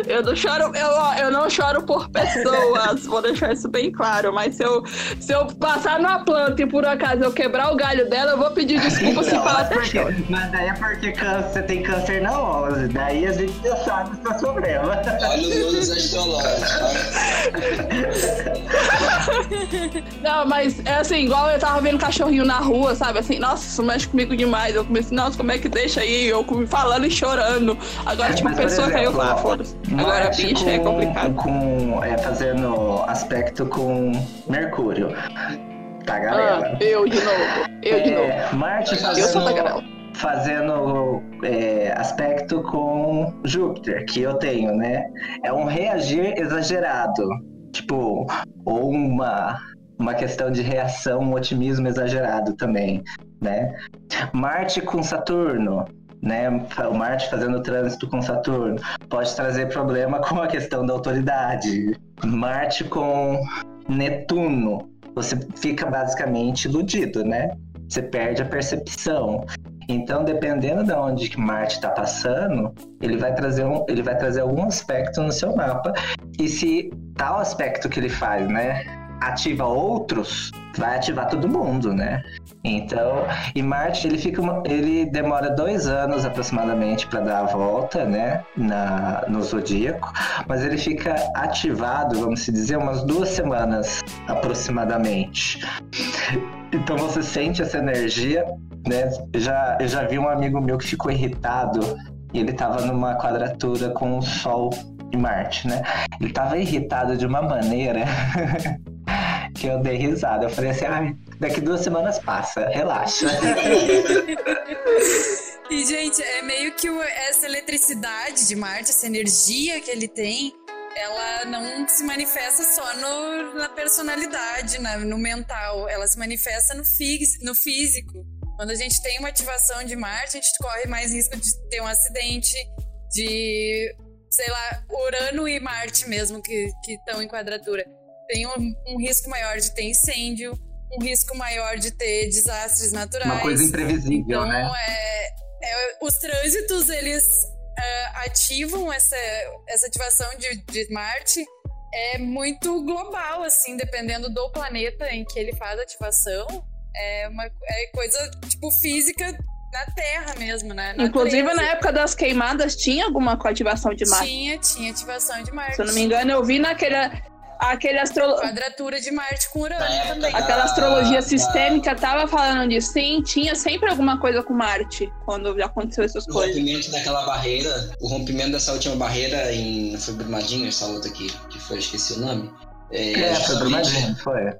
Eu não choro, eu, eu não choro por pessoas, vou deixar isso bem claro. Mas se eu, se eu passar numa planta e por acaso eu quebrar o galho dela, eu vou pedir desculpa se falar mas, até porque, choro. mas daí é porque câncer, você tem câncer na 11. Daí a gente já sabe o seu problema. olha os números astrológicos, tá? Não, mas é assim, igual eu tava vendo cachorrinho na rua, sabe? Assim, nossa, isso mexe comigo demais. Eu comecei, nossa, como é que deixa aí? Eu falando e chorando. Agora, tipo, Mas, por pessoa caiu exemplo, lá, ó, foda-se. Agora, Marte bicho, é com- complicado. Com, é, fazendo aspecto com Mercúrio. Ah, Tagarela. eu de novo. Eu de novo. É, Marte Eu Eu sou fazendo, tagarela. fazendo é, aspecto com Júpiter, que eu tenho, né? É um reagir exagerado. Tipo, ou uma, uma questão de reação, um otimismo exagerado também, né? Marte com Saturno, né? O Marte fazendo trânsito com Saturno pode trazer problema com a questão da autoridade. Marte com Netuno, você fica basicamente iludido, né? Você perde a percepção. Então, dependendo de onde que Marte está passando, ele vai trazer um, ele vai trazer algum aspecto no seu mapa. E se tal aspecto que ele faz, né, ativa outros, vai ativar todo mundo, né? Então, e Marte ele fica, ele demora dois anos aproximadamente para dar a volta, né, na, no zodíaco, mas ele fica ativado, vamos dizer, umas duas semanas aproximadamente. Então você sente essa energia, né? Já, eu já vi um amigo meu que ficou irritado e ele estava numa quadratura com o Sol e Marte, né? Ele estava irritado de uma maneira que eu dei risada. Eu falei assim, ah, daqui duas semanas passa, relaxa. e, gente, é meio que essa eletricidade de Marte, essa energia que ele tem, ela não se manifesta só no, na personalidade, na, no mental, ela se manifesta no, no físico. Quando a gente tem uma ativação de Marte, a gente corre mais risco de ter um acidente, de, sei lá, Urano e Marte mesmo que estão em quadratura. Tem um, um risco maior de ter incêndio, um risco maior de ter desastres naturais. Uma coisa imprevisível, então, né? É, é, os trânsitos, eles uh, ativam essa, essa ativação de, de Marte é muito global, assim, dependendo do planeta em que ele faz a ativação. É uma é coisa, tipo, física na Terra mesmo, né? Na Inclusive, natureza. na época das queimadas, tinha alguma ativação de Marte? Tinha, tinha ativação de Marte. Se eu não me engano, eu vi naquele aquele astro... Quadratura de Marte com Urano também. Aquela astrologia da, sistêmica da... tava falando disso. Sim, tinha sempre alguma coisa com Marte quando já aconteceu essas o coisas. O rompimento daquela barreira, o rompimento dessa última barreira em. Foi Brumadinho, essa outra aqui, que foi, esqueci o nome. É, é foi Brumadinho, foi.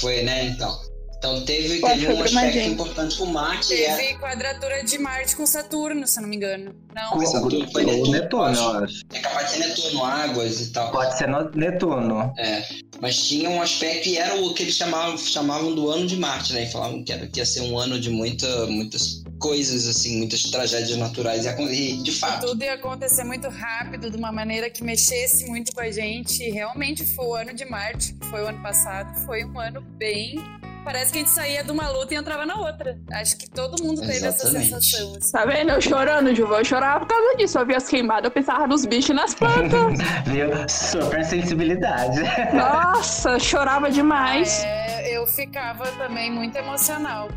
Foi, né? Então. Então teve, teve um aspecto importante com Marte. Teve é... quadratura de Marte com Saturno, se não me engano. Não, com Saturno foi Netuno, Netuno, eu acho. É capaz de ser Netuno, águas e tal. Pode ser no Netuno. É. Mas tinha um aspecto e era o que eles chamavam, chamavam do ano de Marte, né? E falavam que, era, que ia ser um ano de muita, muitas coisas, assim, muitas tragédias naturais. E, de fato. Tudo ia acontecer muito rápido, de uma maneira que mexesse muito com a gente. E realmente foi o ano de Marte, que foi o ano passado. Foi um ano bem Parece que a gente saía de uma luta e entrava na outra. Acho que todo mundo teve Exatamente. essa sensação. Assim. Tá vendo? Eu chorando, Juva. Eu chorava por causa disso. Eu via as queimadas, eu pensava nos bichos e nas plantas. Viu? Super sensibilidade. Nossa, chorava demais. É, eu ficava também muito emocional.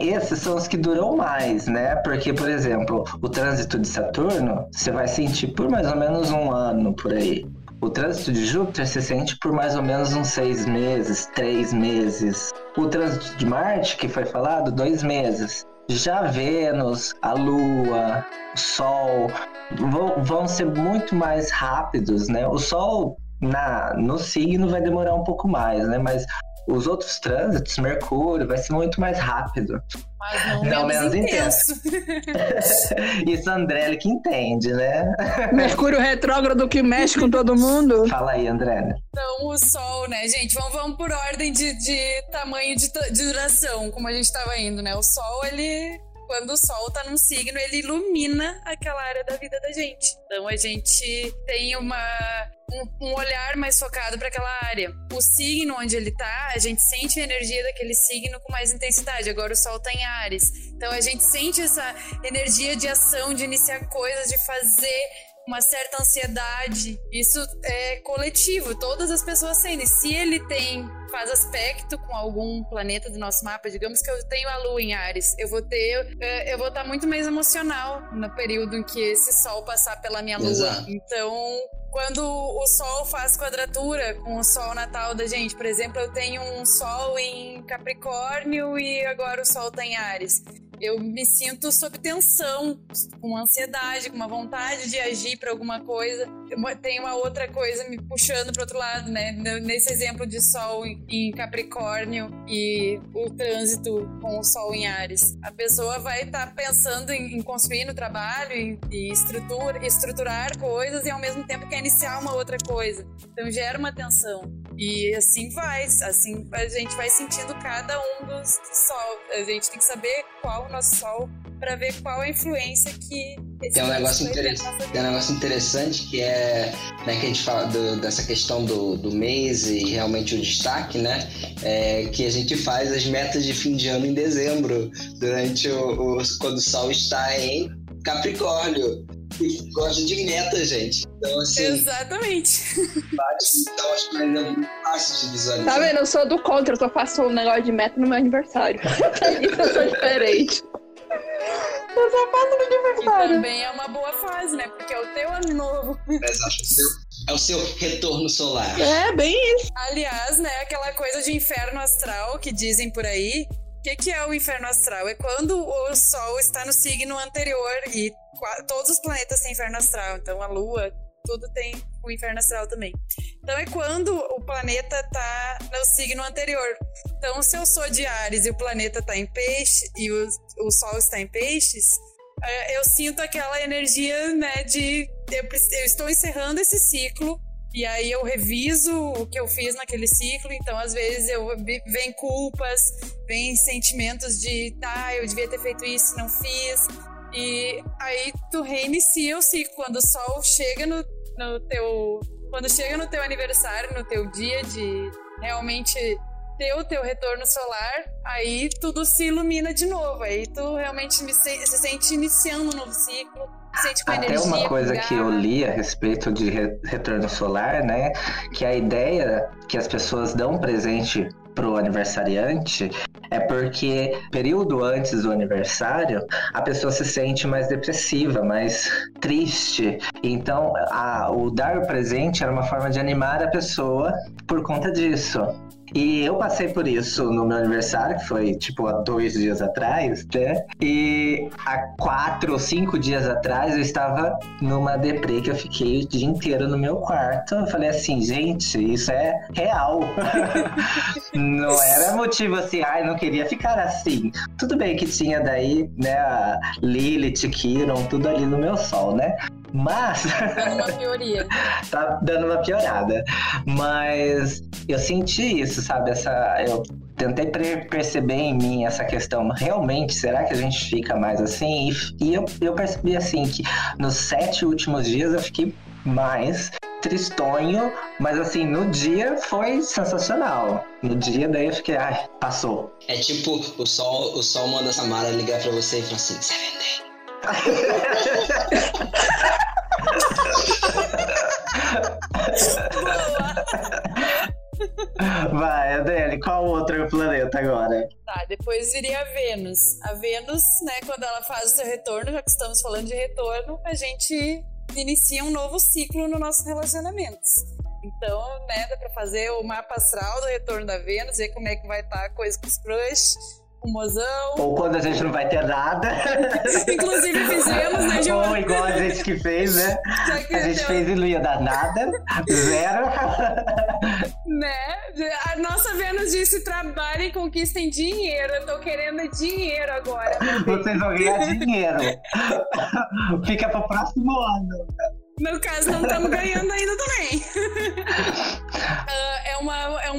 esses são os que duram mais, né? Porque, por exemplo, o trânsito de Saturno, você vai sentir por mais ou menos um ano por aí. O trânsito de Júpiter se sente por mais ou menos uns seis meses, três meses. O trânsito de Marte, que foi falado, dois meses. Já Vênus, a Lua, o Sol vão, vão ser muito mais rápidos, né? O Sol na, no signo vai demorar um pouco mais, né? Mas os outros trânsitos, Mercúrio, vai ser muito mais rápido. Mas não, não menos, menos intenso. intenso. Isso André que entende, né? Mercúrio retrógrado que mexe com todo mundo. Fala aí, André. Então, o Sol, né, gente? Vamos, vamos por ordem de, de tamanho de, de duração, como a gente estava indo, né? O Sol, ele quando o Sol tá num signo, ele ilumina aquela área da vida da gente. Então a gente tem uma, um, um olhar mais focado para aquela área. O signo onde ele tá, a gente sente a energia daquele signo com mais intensidade. Agora o Sol tá em Ares. Então a gente sente essa energia de ação, de iniciar coisas, de fazer uma certa ansiedade. Isso é coletivo, todas as pessoas sentem. Se ele tem faz aspecto com algum planeta do nosso mapa, digamos que eu tenho a Lua em Ares, eu vou ter, eh, eu vou estar muito mais emocional no período em que esse Sol passar pela minha Lua. Exato. Então, quando o Sol faz quadratura com o Sol natal da gente, por exemplo, eu tenho um Sol em Capricórnio e agora o Sol está em Ares. Eu me sinto sob tensão, com ansiedade, com uma vontade de agir para alguma coisa. Tem uma outra coisa me puxando para outro lado, né? Nesse exemplo de Sol em Capricórnio e o trânsito com o Sol em Ares. A pessoa vai estar tá pensando em, construir no trabalho, em, em estrutura, estruturar coisas e ao mesmo tempo quer iniciar uma outra coisa. Então gera uma tensão. E assim vai, assim a gente vai sentindo cada um dos, sol. A gente tem que saber qual o nosso sol para ver qual a influência que esse tem um negócio interessante tem um negócio interessante que é né, que a gente fala do, dessa questão do, do mês e realmente o destaque né é, que a gente faz as metas de fim de ano em dezembro durante o, o quando o sol está em Capricórnio gosta de meta, gente. Então, assim. Exatamente. Então, acho que é muito fácil de visualizar. Tá vendo? Eu sou do contra, eu só faço um negócio de meta no meu aniversário. Isso eu sou diferente. Eu só faço no aniversário. E também é uma boa fase, né? Porque é o teu ano novo. Exato. É o seu retorno solar. É, bem isso. Aliás, né, aquela coisa de inferno astral que dizem por aí, o que, que, é o inferno astral? É quando o Sol está no signo anterior e todos os planetas têm inferno astral. Então a Lua, tudo tem o inferno astral também. Então é quando o planeta está no signo anterior. Então se eu sou de Ares e o planeta está em peixe e o, o Sol está em peixes, é, eu sinto aquela energia né, de eu, eu estou encerrando esse ciclo e aí eu reviso o que eu fiz naquele ciclo, então às vezes eu vem culpas, vem sentimentos de tá, eu devia ter feito isso, não fiz. E aí tu reinicia o ciclo quando o sol chega no, no teu quando chega no teu aniversário, no teu dia de realmente ter o teu retorno solar, aí tudo se ilumina de novo. Aí tu realmente se, se sente iniciando um novo ciclo até energia, uma coisa que eu li a respeito de re retorno solar, né? Que a ideia que as pessoas dão presente pro aniversariante é porque período antes do aniversário a pessoa se sente mais depressiva, mais triste. Então, a, o dar o presente era uma forma de animar a pessoa por conta disso. E eu passei por isso no meu aniversário, que foi tipo há dois dias atrás, né? E há quatro ou cinco dias atrás eu estava numa deprê que eu fiquei o dia inteiro no meu quarto. Eu falei assim, gente, isso é real. não era motivo assim, ai, não queria ficar assim. Tudo bem que tinha daí, né, a Lilith, Kiron, tudo ali no meu sol, né? Mas. Dando uma pioria. tá dando uma piorada. Mas eu senti isso, sabe? Essa. Eu tentei perceber em mim essa questão. Realmente, será que a gente fica mais assim? E, e eu, eu percebi assim que nos sete últimos dias eu fiquei mais tristonho, mas assim, no dia foi sensacional. No dia daí eu fiquei, ai, passou. É tipo, o sol, o sol manda a Samara ligar pra você e falar assim, Seven Day. Vai, Adele, qual outro planeta agora? Tá, depois viria a Vênus. A Vênus, né, quando ela faz o seu retorno, já que estamos falando de retorno, a gente inicia um novo ciclo no nossos relacionamentos. Então, né, dá pra fazer o mapa astral do retorno da Vênus, ver como é que vai estar tá a coisa com os crush o mozão. Ou quando a gente não vai ter nada. Inclusive fizemos, né, João? Ou igual a gente que fez, né? a gente fez e não ia dar nada. Zero. né? A nossa Vênus disse: trabalhem e conquistem dinheiro. Eu tô querendo dinheiro agora. Vocês vão ganhar dinheiro. Fica pro próximo ano. No caso, não estamos ganhando ainda também.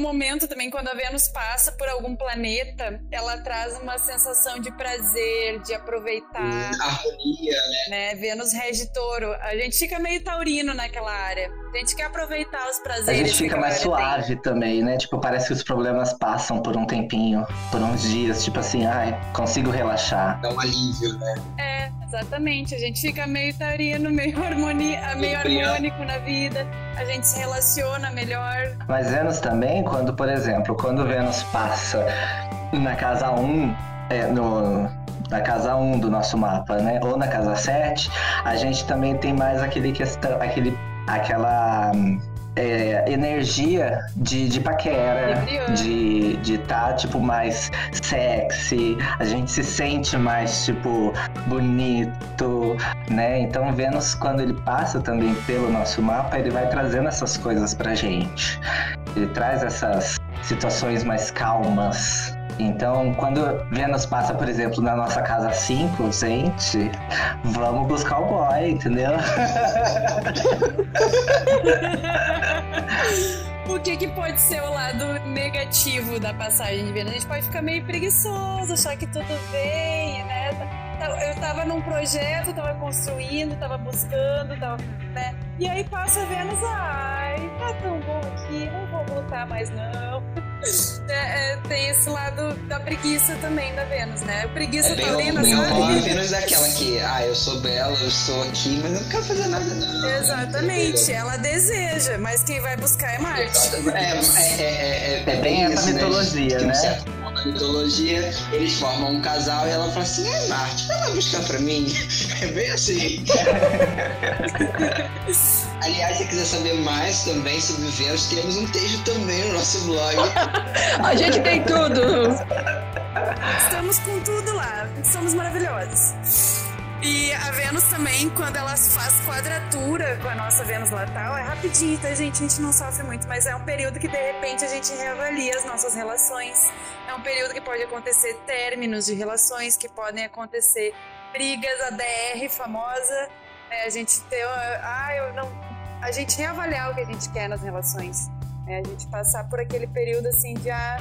um momento também, quando a Vênus passa por algum planeta, ela traz uma sensação de prazer, de aproveitar. Harmonia, né? né? Vênus rege touro. A gente fica meio taurino naquela área. A gente quer aproveitar os prazeres. A gente fica mais suave tem. também, né? Tipo, parece que os problemas passam por um tempinho, por uns dias. Tipo assim, ai, consigo relaxar. Dá um alívio, né? É, exatamente. A gente fica meio taurino, meio harmonia meio harmônico na vida, a gente se relaciona melhor. Mas Vênus também, quando, por exemplo, quando Vênus passa na casa 1, é, no, na casa 1 do nosso mapa, né? Ou na casa 7, a gente também tem mais aquele questão, aquele, aquela é, energia de, de paquera, de de tá tipo mais sexy, a gente se sente mais tipo bonito, né? Então Vênus quando ele passa também pelo nosso mapa, ele vai trazendo essas coisas pra gente. Ele traz essas situações mais calmas. Então, quando Vênus passa, por exemplo, na nossa casa 5, gente, vamos buscar o boy, entendeu? O que, que pode ser o lado negativo da passagem de Vênus? A gente pode ficar meio preguiçoso, achar que tudo bem, né? Tá- Eu tava num projeto, tava construindo, tava buscando, tava, né? E aí passa Vênus, ai, tá tão bom aqui, não vou lutar mais não. É, é, tem esse lado da preguiça também da Vênus, né? Preguiça É bem sabe? a Vênus é aquela que, ah, eu sou bela, eu estou aqui, mas eu não quero fazer nada, não. Exatamente, ela deseja, mas quem vai buscar é Marte. É, é, é, é, É bem essa né? mitologia, um né? Mitologia, eles formam um casal e ela fala assim: é Marte, vai lá buscar pra mim. É bem assim. Aliás, se quiser saber mais também sobre Vênus, temos um texto também no nosso blog. A gente tem tudo. Estamos com tudo lá, somos maravilhosos. E a Vênus também, quando ela faz quadratura com a nossa Vênus natal, é rapidinho, tá, gente? A gente não sofre muito, mas é um período que de repente a gente reavalia as nossas relações. É um período que pode acontecer términos de relações, que podem acontecer brigas, a DR famosa, né? A gente ter. Ah, eu não. A gente reavaliar o que a gente quer nas relações. né? A gente passar por aquele período assim de. Ah,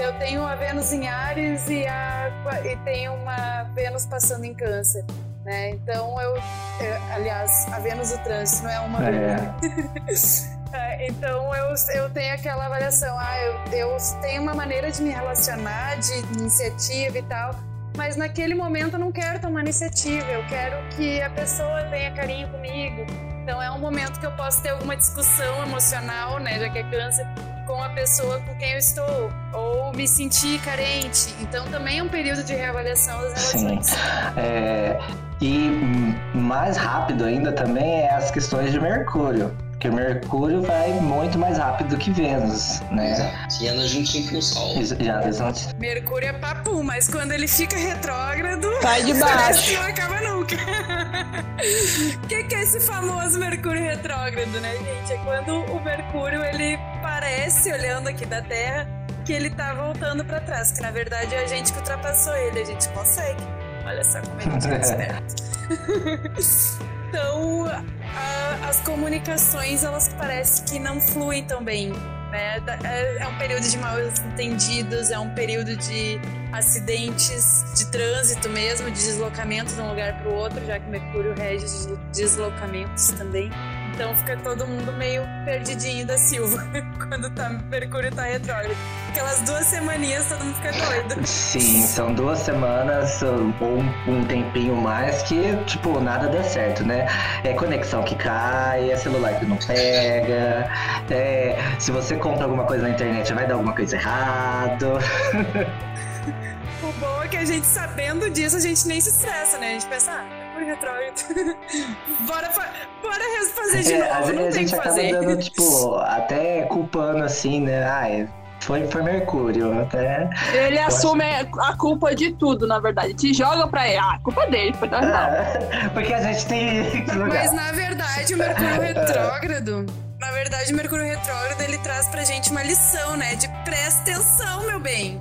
eu tenho uma Vênus em Ares e, a, e tenho uma Vênus passando em Câncer. Né? Então eu, eu- aliás, a Vênus do trânsito não é uma Vênus. É, então eu, eu tenho aquela avaliação, ah, eu, eu tenho uma maneira de me relacionar, de iniciativa e tal, mas naquele momento eu não quero tomar iniciativa, eu quero que a pessoa tenha carinho comigo. Então é um momento que eu posso ter alguma discussão emocional, né, já que é câncer, com a pessoa com quem eu estou, ou me sentir carente. Então também é um período de reavaliação das Sim. relações. É, e mais rápido ainda também é as questões de Mercúrio. Porque Mercúrio vai muito mais rápido que Vênus, né? Exato. E anda juntinho com o Sol. Já, exato. Mercúrio é papo, mas quando ele fica retrógrado, Sai de baixo. que não acaba nunca. O que, que é esse famoso Mercúrio retrógrado, né, gente? É quando o Mercúrio ele parece, olhando aqui da Terra, que ele tá voltando pra trás, que na verdade é a gente que ultrapassou ele, a gente consegue. Olha só como a gente é esperto. Então, a- as comunicações, elas parecem que não fluem tão bem. Né? É, é um período de mal entendidos, é um período de acidentes, de trânsito mesmo, de deslocamento de um lugar para o outro, já que Mercúrio rege os deslocamentos também. Então fica todo mundo meio perdidinho da Silva quando tá, Mercúrio tá retrógrado. Aquelas duas semaninhas todo mundo fica doido. Sim, são duas semanas ou um, tempinho mais que, tipo, nada dá certo, né? É conexão que cai, é celular que não pega, é, se você compra alguma coisa na internet vai dar alguma coisa errado. O bom é que a gente sabendo disso, a gente nem se estressa, né? A gente pensa, ah, Mercúrio retrógrado. bora, bora fazer de É, novo, às não vezes a tem que acaba fazer. dando, tipo, até culpando assim, né? Ah, foi, foi Mercúrio, até. Ele assume a culpa de tudo, na verdade. Te joga pra ele. Ah, a culpa é dele, foi da Ah, porque a gente tem. Mas na verdade o Mercúrio retrógrado, na verdade o Mercúrio retrógrado ele traz pra gente uma lição, né? De presta atenção, meu bem.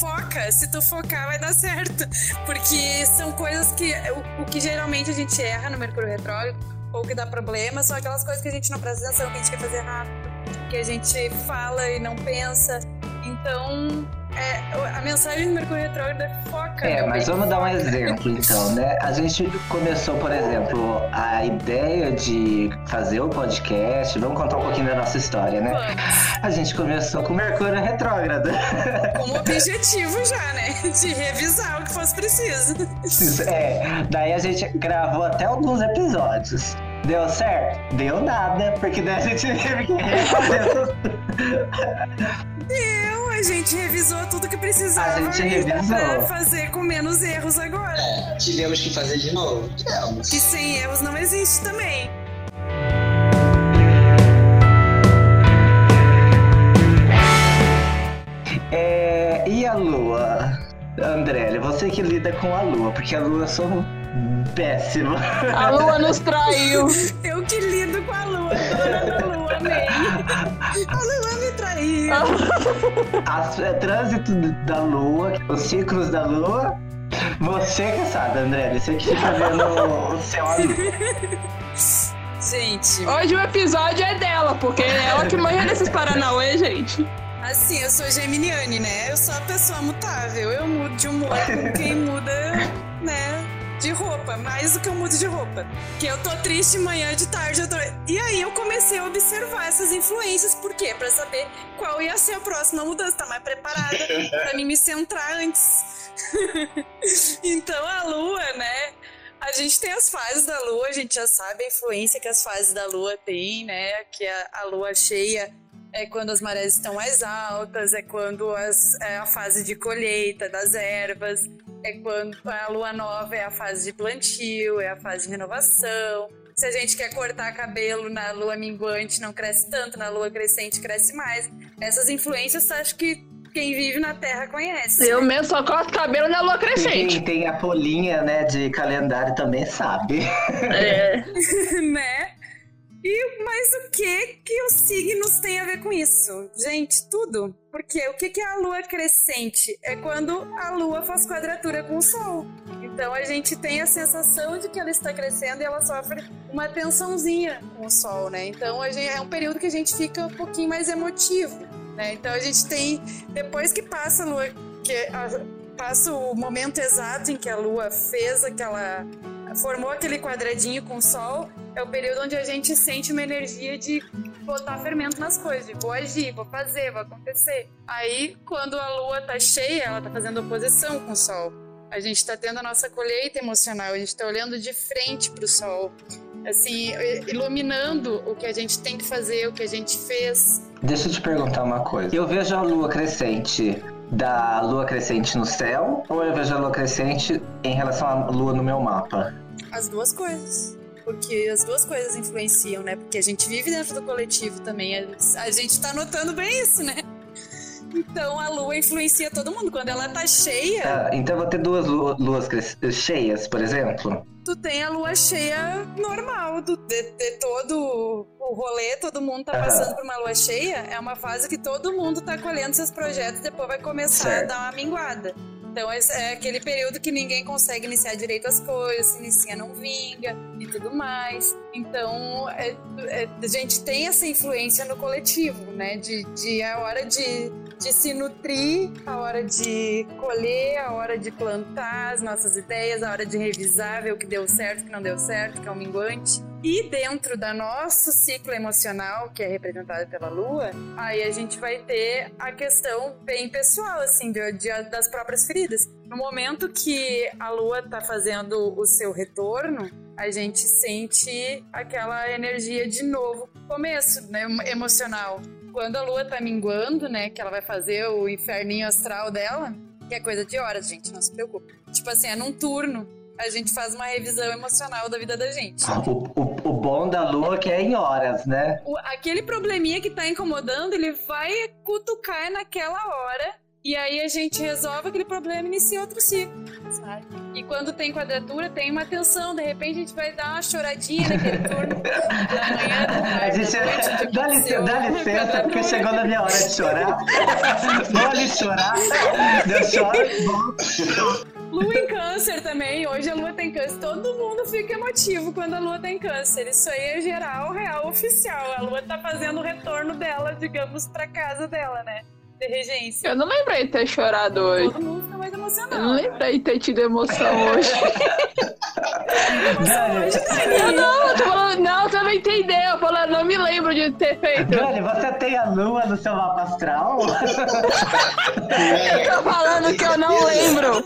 Foca, se tu focar vai dar certo. Porque são coisas que o, o que geralmente a gente erra no Mercúrio retrógrado ou que dá problema são aquelas coisas que a gente não presta atenção, que a gente quer fazer rápido, que a gente fala e não pensa. Então, é, a mensagem do Mercúrio retrógrado é foca. É, mas vamos dar um exemplo então, né? A gente começou, por exemplo, a ideia de fazer o podcast. Vamos contar um pouquinho da nossa história, né? Vamos. A gente começou com Mercúrio retrógrado. como objetivo já, né? De revisar o que fosse preciso. É, daí a gente gravou até alguns episódios. Deu certo? Deu nada, porque daí a gente teve que refazer. A gente revisou tudo que precisava. A gente revisou. Pra fazer com menos erros agora. É, tivemos que fazer de novo. Tivemos. Que sem erros não existe também. É, e a lua? Andréia você que lida com a lua, porque a lua é só péssima. A lua nos traiu. Eu que lido com a lua toda A lua me traiu. As, é, trânsito da lua, os ciclos da lua. Você que sabe, André. Você que fica vendo o céu azul. Gente, Hoje o episódio é dela, porque é ela que manja desses Paranauê, gente. assim, eu sou geminiane, né? Eu sou a pessoa mutável. Eu mudo de humor com quem muda, né? De roupa, mais do que eu mudo de roupa. Que eu tô triste manhã de tarde, eu tô... E aí eu comecei a observar essas influências, por quê? Pra saber qual ia ser a próxima mudança, tá mais preparada pra mim me centrar antes. então a lua, né? A gente tem as fases da lua, a gente já sabe a influência que as fases da lua têm, né? Que a, a lua cheia é quando as marés estão mais altas, é quando as, é a fase de colheita das ervas, é quando a lua nova é a fase de plantio, é a fase de renovação. Se a gente quer cortar cabelo na lua minguante, não cresce tanto, na lua crescente cresce mais. Essas influências, acho que quem vive na Terra conhece. Eu mesmo só corto cabelo na lua Quem crescente. tem a polinha, né, de calendário também sabe. É. né? E mas o que que os signos têm a ver com isso? Gente, tudo. Porque o que que é a lua crescente? É quando a lua faz quadratura com o sol. Então a gente tem a sensação de que ela está crescendo e ela sofre uma tensãozinha com o sol, né? Então a gente, é um período que a gente fica um pouquinho mais emotivo, né? Então a gente tem depois que passa a lua que a- passa o momento exato em que a lua fez aquela formou aquele quadradinho com o sol, é o período onde a gente sente uma energia de botar fermento nas coisas, de vou agir, vou fazer, vou acontecer. Aí, quando a lua tá cheia, ela tá fazendo oposição com o sol. A gente tá tendo a nossa colheita emocional, a gente tá olhando de frente pro sol, assim, iluminando o que a gente tem que fazer, o que a gente fez. Deixa eu te perguntar uma coisa. Eu vejo a lua crescente da lua crescente no céu ou eu vejo a lua crescente em relação à lua no meu mapa? As duas coisas. Porque as duas coisas influenciam, né? Porque a gente vive dentro do coletivo também. A, gente tá notando bem isso, né? Então a lua influencia todo mundo. Quando ela tá cheia, Ah, então eu vou ter duas lu- luas cheias, por exemplo? tu tem a lua cheia normal, do, de, de todo o rolê, todo mundo tá passando por uma lua cheia. É uma fase que todo mundo tá colhendo seus projetos, depois vai começar Certo. a dar uma minguada. Então é aquele período que ninguém consegue iniciar direito as coisas, se inicia não vinga e tudo mais. Então é- é- a gente tem essa influência no coletivo, né? De, de a hora de, de se nutrir, a hora de colher, a hora de plantar as nossas ideias, a hora de revisar, ver o que deu certo, o que não deu certo, que é o minguante. E dentro da nosso ciclo emocional, que é representado pela lua, aí a gente vai ter a questão bem pessoal, assim, de, de- das próprias feridas. No momento que a lua tá fazendo o seu retorno, a gente sente aquela energia de novo, começo, né, emocional. Quando a lua tá minguando, né, que ela vai fazer o inferninho astral dela, que é coisa de horas, gente, não se preocupe. Tipo assim, é num turno. A gente faz uma revisão emocional da vida da gente. O, o- o bom da lua é que é em horas, né? O- aquele probleminha que tá incomodando, ele vai cutucar naquela hora. E aí a gente resolve aquele problema e inicia outro ciclo, sabe? E quando tem quadratura, tem uma tensão. De repente a gente vai dar uma choradinha naquele turno da manhã, da A tarde, gente, da noite. dá, licença, dá licença, porque chegou na minha hora de chorar. Vou ali chorar. Eu choro. Lua em câncer também. Hoje a lua tem câncer. Todo mundo fica emotivo quando a lua tem câncer. Isso aí é geral, real, oficial. A lua tá fazendo o retorno dela, digamos, pra casa dela, né? De regência. Eu não lembrei de ter chorado hoje. Todo mundo fica mais Eu emocionado. não lembrei de ter tido emoção hoje. Dani, Eu não, eu tô falando, não, você não entendeu. Eu falando, não me lembro de ter feito. Dani, você tem a lua no seu mapa astral? Eu tô falando que eu não lembro.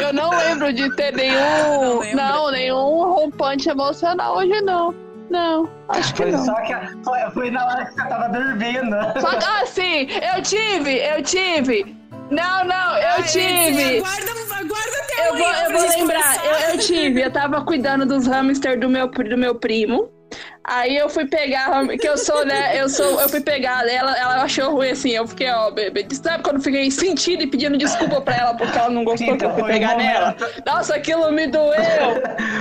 Eu não lembro de ter nenhum. lembra. Não, nenhum rompante emocional hoje não. Não, acho que Foi não. só que a- foi, foi na hora que você tava dormindo. Só que, ah, sim, eu tive, eu tive. Não, não, eu tive. Aguarda, aguarda até Eu vou, eu vou lembrar, eu, eu tive, eu tava cuidando dos hamsters do meu, do meu primo. Aí eu fui pegar, que eu sou, né? Eu sou, eu fui pegar ela, ela achou ruim assim. Eu fiquei, ó, bebê. Sabe quando eu fiquei sentindo e pedindo desculpa pra ela porque ela não gostou que eu fui Então, pegar um nela? momento- Nossa, aquilo me doeu.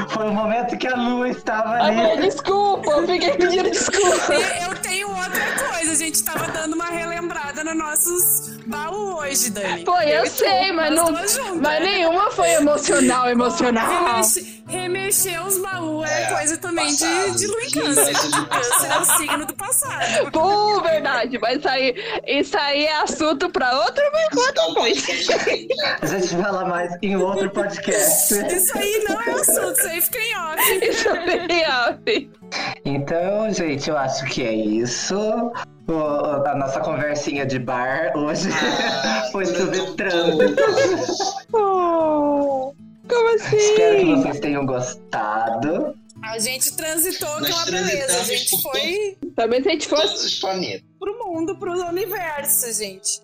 Foi o momento que a Lu estava Eu falei, ali. desculpa, eu fiquei pedindo desculpa. Eu tenho outra coisa, a gente tava dando uma relembrada nos nossos baús hoje, Dani. Foi, eu e tu, sei, mas não. Mas nenhuma foi emocional, emocional. Remexe- remexer os baús é, É, coisa também de, passado. de em Sim, câncer. Câncer é o signo do passado. Pô, verdade, mas isso aí, isso aí é assunto pra outra Então, coisa. A gente fala mais em outro podcast. Isso aí não é assunto, isso aí fica em off. Isso é real. Então, gente, eu acho que é isso. O- a nossa conversinha de bar hoje Ah, foi sobre tudo. trânsito. Oh, como assim? Espero que vocês tenham gostado. A gente transitou, que é Nós uma beleza. A gente foi Talvez se a gente fosse, planetas. pro mundo, pro universo, gente.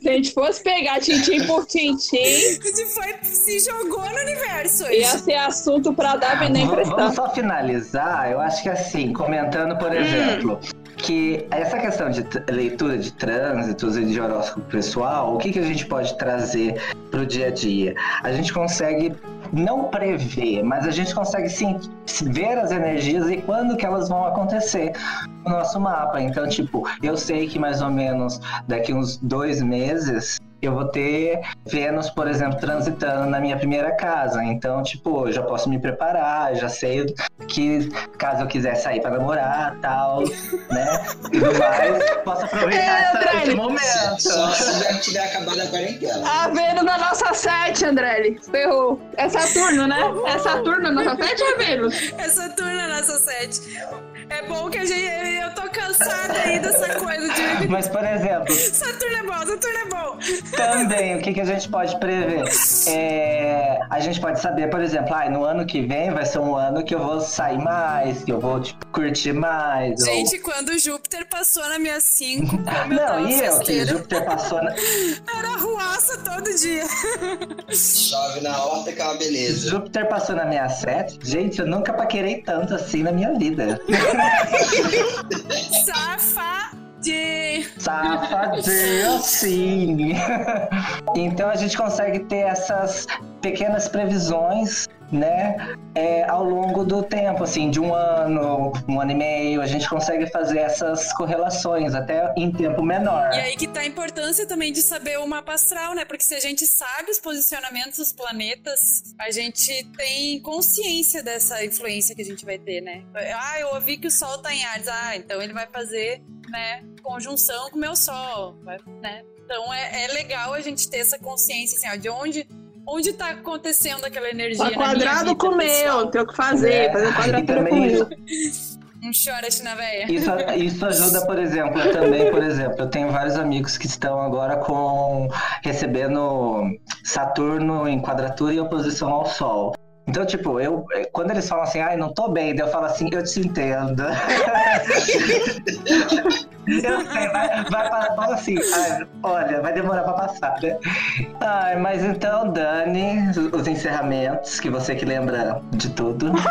Se a gente fosse pegar tintim por tintim, foi, se jogou no universo hoje. ia ser assunto pra dar veneno Vamos, vamos emprestado. só finalizar, eu acho que assim, comentando, Hum. por exemplo, que essa questão de leitura de trânsitos e de horóscopo pessoal, o que, que a gente pode trazer para o dia a dia? A gente consegue não prever, mas a gente consegue sim ver as energias e quando que elas vão acontecer no nosso mapa. Então, tipo, eu sei que mais ou menos daqui uns dois meses eu vou ter Vênus, por exemplo, transitando na minha primeira casa. Então, tipo, eu já posso me preparar, já sei que caso eu quiser sair para namorar, tal, né? Tudo mais, posso aproveitar É, essa- André, esse momento. Só se já tiver acabado a quarentena. A Vênus na nossa sete, Andrelli. Ferrou. É Saturno, né? É Saturno na nossa sete ou é Vênus? É Saturno a nossa sete. É bom que a gente. Eu tô cansada aí dessa coisa de. Mas, por exemplo, Saturno é bom, Saturno é bom. Também, o que, que a gente pode prever? É, a gente pode saber, por exemplo, ah, no ano que vem vai ser um ano que eu vou sair mais, que eu vou tipo, curtir mais. ou- Gente, quando Júpiter passou na minha 5, como eu tava Não, e eu, que Júpiter passou na... era arruaça todo dia. Chove na horta que é uma beleza. Júpiter passou na minha 7. Gente, eu nunca paquerei tanto assim na minha vida. Safa de. Safadinho assim. Então a gente consegue ter essas pequenas previsões, né? é, ao longo do tempo, assim, de um ano, um ano e meio, a gente consegue fazer essas correlações, até em tempo menor. E aí que tá a importância também de saber o mapa astral, né? Porque se a gente sabe os posicionamentos dos planetas, a gente tem consciência dessa influência que a gente vai ter, né? Ah, eu ouvi que o Sol tá em Ares. Ah, então ele vai fazer, né, conjunção com o meu Sol, né? Então é, é legal a gente ter essa consciência, assim, ó, de onde, onde tá acontecendo aquela energia Tá na minha quadrado vida com o meu, pessoal. tem o que fazer, É, fazer quadratura com o também meu. Não chora, China Véia. Isso, isso ajuda, por exemplo, eu também, por exemplo, eu tenho vários amigos que estão agora com recebendo Saturno em quadratura e oposição ao Sol. Então, tipo, eu quando eles falam assim, ai, não tô bem, daí eu falo assim, eu te entendo. eu sei, vai, vai fala assim, ai, olha, vai demorar pra passar, né? Ai, mas então, Dani, os encerramentos, que você que lembra de tudo.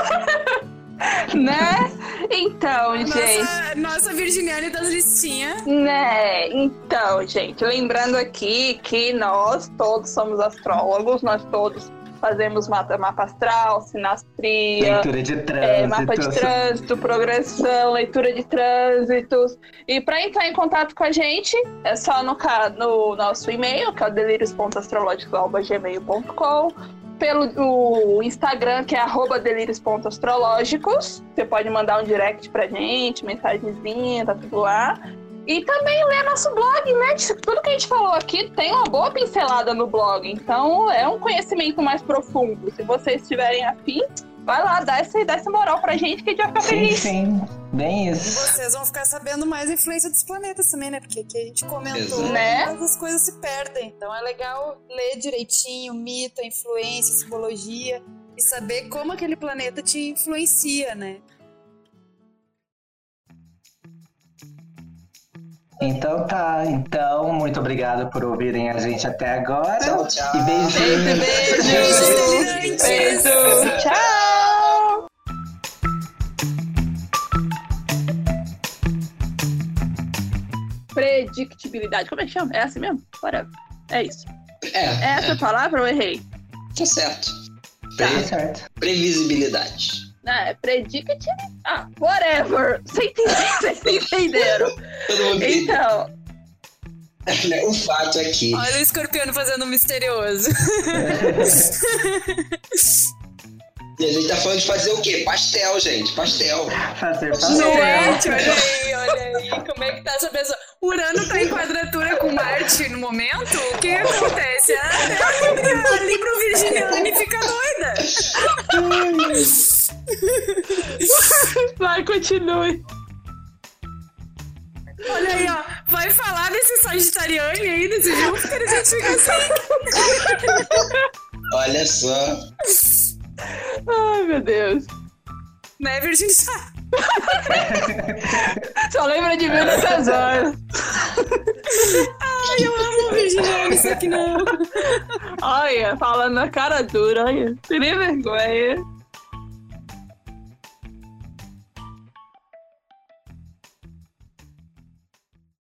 Né? Então, gente. Nossa, nossa Virginiane das listinhas. Né? Então, gente, lembrando aqui que nós todos somos astrólogos, nós todos fazemos mapa, mapa astral, sinastria, Leitura de trânsito. é, mapa de trânsito, progressão, leitura de trânsitos. E para entrar em contato com a gente, é só no, no nosso e-mail, que é o delírios.astrológicos.gmail.com pelo o Instagram, que é arroba delírios.astrológicos. Você pode mandar um direct pra gente, mensagenzinha, tá tudo lá. E também ler nosso blog, né? Tudo que a gente falou aqui tem uma boa pincelada no blog. Então é um conhecimento mais profundo. Se vocês estiverem afim, vai lá, dá essa, dá essa moral pra gente que a gente vai ficar Sim, feliz. sim. Bem E isso. vocês vão ficar sabendo mais a influência dos planetas também, né? Porque aqui a gente comentou. Né? as coisas se perdem. Então é legal ler direitinho o mito, a influência, a simbologia e saber como aquele planeta te influencia, né? Então tá, então muito obrigado por ouvirem a gente até agora. Tchau, tchau. E beijinho. Beijo, beijo. beijo. beijo. Tchau. predictibilidade. Como é que chama? É assim mesmo? Whatever. É isso. É, é. Essa é. palavra eu errei? Tá certo. Tá certo. Previsibilidade. Ah, é predictive. Ah, whatever. Vocês entenderam? Vocês entenderam. Todo mundo entende. Então, O fato é que Olha o escorpião fazendo um misterioso. e a gente tá falando de fazer o quê? Pastel, gente. Pastel. Fazer Gente, pastel. olha aí, olha aí. Como é que tá essa pessoa? Urano tá em quadratura com Marte no momento? O que acontece? Ah, a Libra Virginiane fica doida. vai, continue. Olha aí, ó. Vai falar desse Sagitariano aí, desse Júpiter, a gente fica assim. Olha só. Ai, meu Deus. Né, Virgínia? Só lembra de mim nessas horas. Ai, eu amo Virginiane, só que não. Olha, falando na cara dura, olha. Sem nem vergonha.